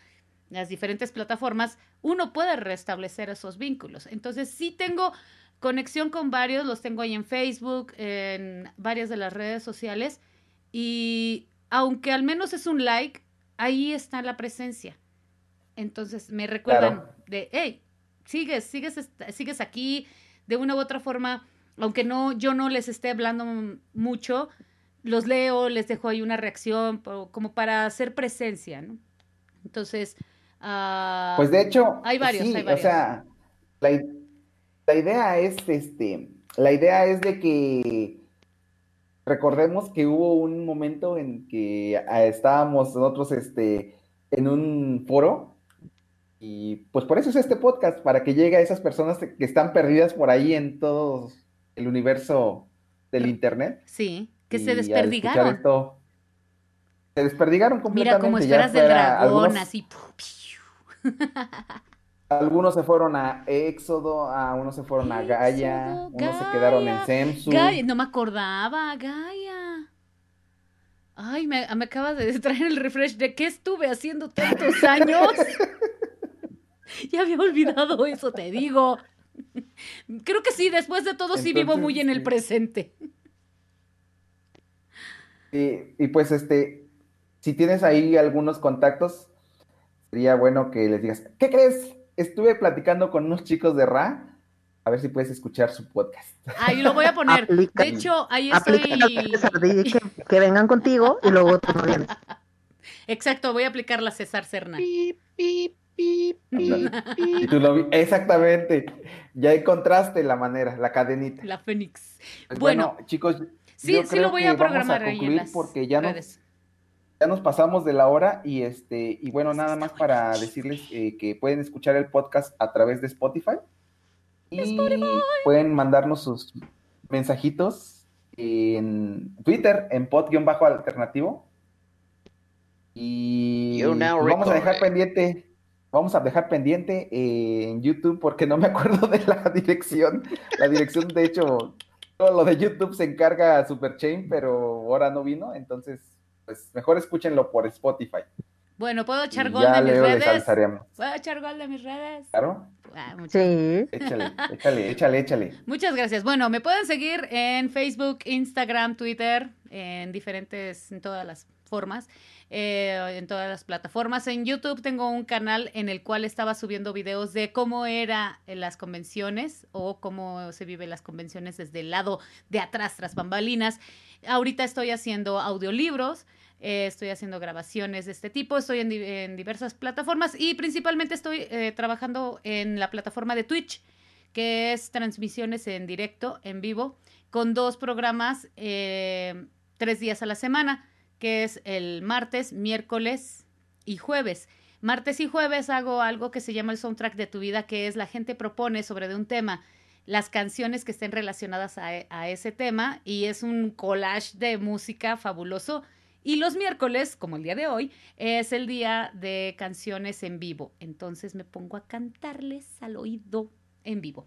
las diferentes plataformas, uno puede restablecer esos vínculos. Entonces, sí tengo conexión con varios, los tengo ahí en Facebook, en varias de las redes sociales, y aunque al menos es un like, ahí está la presencia. Entonces me recuerdan Claro. de, hey, sigues, sigues, sigues aquí, de una u otra forma, aunque no, yo no les esté hablando mucho, los leo, les dejo ahí una reacción, como para hacer presencia, ¿no? Entonces, ah, Pues de hecho, hay varios, sí, hay o sea, la, idea es, este, la idea es de que recordemos que hubo un momento en que ah, estábamos nosotros, este, en un foro y pues por eso es este podcast, para que llegue a esas personas que están perdidas por ahí en todo el universo del internet. sí, que se desperdigaron. esto, se desperdigaron Mira completamente. como ya esferas de fuera dragón, algunos- así. Algunos se fueron a Éxodo, a unos se fueron a Gaia, Éxodo, unos se quedaron en Semsu. Gaia, no me acordaba, Gaia. Ay, me, me acaba de traer el refresh de qué estuve haciendo tantos años. ya había olvidado eso, te digo. Creo que sí, después de todo sí vivo muy en el presente. Y, y pues este, si tienes ahí algunos contactos, sería bueno que les digas, ¿qué crees? Estuve platicando con unos chicos de Ra, a ver si puedes escuchar su podcast. Ahí lo voy a poner. Aplica- De hecho, ahí estoy. que, que vengan contigo y luego tú no vienes. Exacto, voy a aplicar la César Cerna. Y tú lo vi- Exactamente, ya encontraste la manera, la cadenita. La Fénix. Pues Bueno, bueno, chicos, Sí, yo sí creo lo voy que a vamos programar ahí en concluir las porque ya redes. Ya nos pasamos de la hora y este y bueno nada más para decirles eh, que pueden escuchar el podcast a través de Spotify y pueden mandarnos sus mensajitos en Twitter en pod-alternativo y You now pues vamos a dejar pendiente vamos a dejar pendiente eh, en YouTube porque no me acuerdo de la dirección. La dirección de hecho todo lo de YouTube se encarga a Superchain pero ahora no vino entonces pues mejor escúchenlo por Spotify Bueno, ¿puedo echar gol ya de mis redes? ¿Puedo echar gol de mis redes? claro Ah, muchas Sí. échale échale échale échale Muchas gracias. Bueno, me pueden seguir en Facebook, Instagram, Twitter, en diferentes, en todas las formas, eh, en todas las plataformas. En YouTube tengo un canal en el cual estaba subiendo videos de cómo era en las convenciones o cómo se viven las convenciones desde el lado de atrás, tras bambalinas. Ahorita estoy haciendo audiolibros. Eh, estoy haciendo grabaciones de este tipo, estoy en, en diversas plataformas y principalmente estoy eh, trabajando en la plataforma de Twitch, que es transmisiones en directo, en vivo, con dos programas eh, tres días a la semana, que es el martes, miércoles y jueves. Martes y jueves hago algo que se llama el soundtrack de tu vida, que es la gente propone sobre de un tema las canciones que estén relacionadas a, a ese tema y es un collage de música fabuloso. Y los miércoles, como el día de hoy, es el día de canciones en vivo. Entonces me pongo a cantarles al oído en vivo.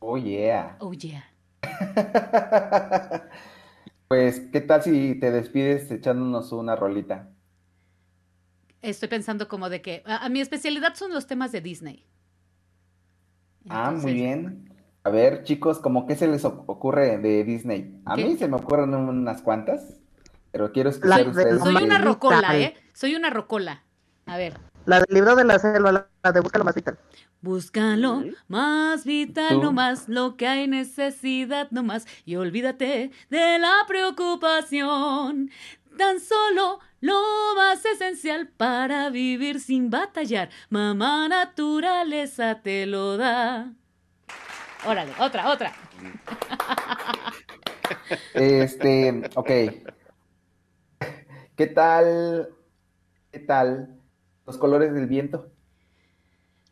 oh yeah Oh yeah. pues qué tal si te despides echándonos una rolita Estoy pensando como de que a, a mi especialidad son los temas de Disney. Ah, muy bien. A ver, chicos, ¿cómo qué se les oc- ocurre de Disney? A ¿Qué? mí se me ocurren unas cuantas, pero quiero La escuchar de ustedes. Soy una rocola, vital. ¿eh? Soy una rocola. A ver. La del libro de la selva, la- la de Busca lo más vital. Búscalo más vital, ¿Tú? no más lo que hay necesidad, no más. Y olvídate de la preocupación. Tan solo lo más esencial para vivir sin batallar. Mamá naturaleza te lo da. Órale, otra, otra. Este, ok. ¿Qué tal? ¿Qué tal? Los colores del viento.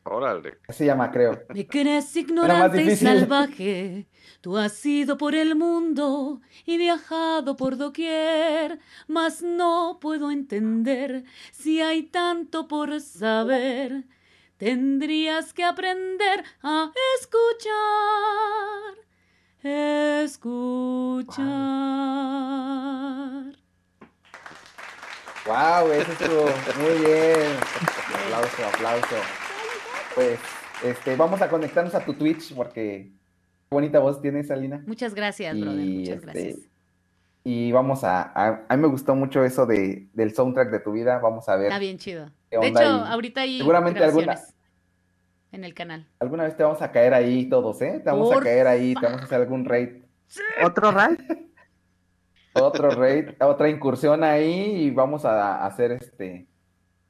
Órale. Así se llama, creo. Me crees ignorante y salvaje. Tú has ido por el mundo y viajado por doquier, mas no puedo entender si hay tanto por saber. Tendrías que aprender a escuchar, escuchar. Wow, eso estuvo muy bien. Aplauso, aplauso. Pues, este, vamos a conectarnos a tu Twitch porque qué bonita voz tienes, Alina. Muchas gracias, brother. Y, Muchas este, gracias. Y vamos a, a, a mí me gustó mucho eso de, del soundtrack de tu vida. Vamos a ver. Está bien chido. De hecho, ahorita hay seguramente alguna- en el canal. Alguna vez te vamos a caer ahí todos, ¿eh? Te vamos a caer ahí, te vamos a hacer algún raid, ¿Otro raid? otro raid, otra incursión ahí y vamos a hacer este.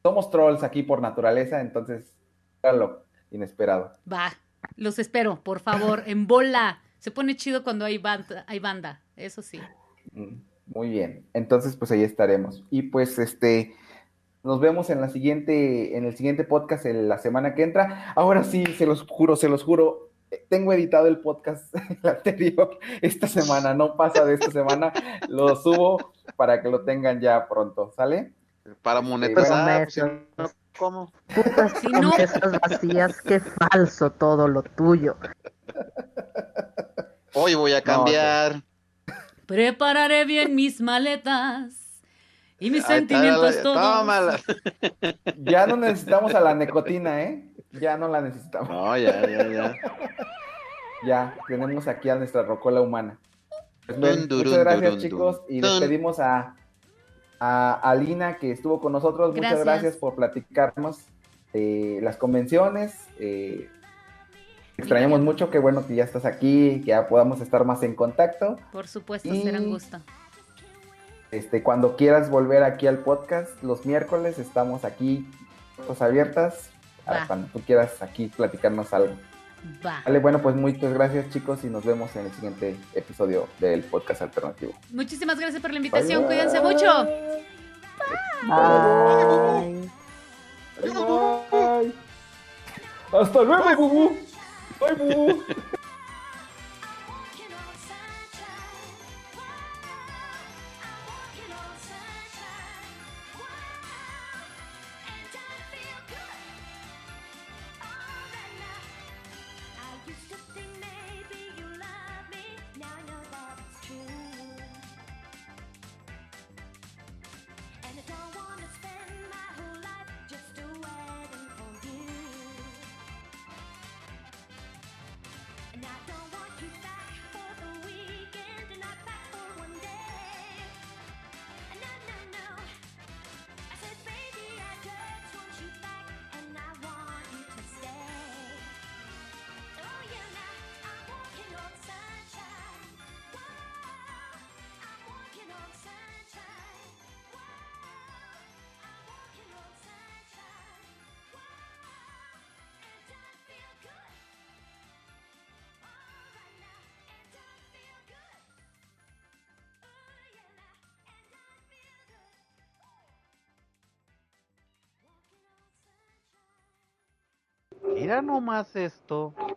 Somos trolls aquí por naturaleza, entonces, lo inesperado. Va, los espero, por favor, en bola. Se pone chido cuando hay banda, hay banda, eso sí. Mm, Muy bien. Entonces, pues ahí estaremos. Y pues este nos vemos en la siguiente, en el siguiente podcast en la semana que entra. Ahora sí, se los juro, se los juro. Tengo editado el podcast el anterior esta semana, no pasa de esta semana, lo subo para que lo tengan ya pronto, ¿sale? Para bueno, monetizar, pues, meses. no, ¿cómo? Putas Si no- vacías, qué falso todo lo tuyo. Hoy voy a cambiar. Prepararé bien mis maletas y mis sentimientos todos. tómala. Ya no necesitamos a la nicotina, ¿eh? Ya no la necesitamos. No, ya, ya, ya. Ya tenemos aquí a nuestra rocola humana. Pues, bien, Dun, muchas gracias, chicos. Y dun. despedimos a, a Alina, que estuvo con nosotros. Muchas Gracias. por platicarnos de las convenciones. Eh, extrañamos mucho. Qué bueno que ya estás aquí, que ya podamos estar más en contacto. Por supuesto, Y- será un gusto. Este, cuando quieras volver aquí al podcast, los miércoles estamos aquí, puertas abiertas. Para Va. Cuando tú quieras aquí platicarnos algo. Va. Vale, bueno, pues muchas gracias chicos y nos vemos en el siguiente episodio del podcast alternativo. Muchísimas gracias por la invitación. Bye, Cuídense bye. mucho. Bye. Bye. Hasta luego, Bubu. Bye, Bubu. nomás esto.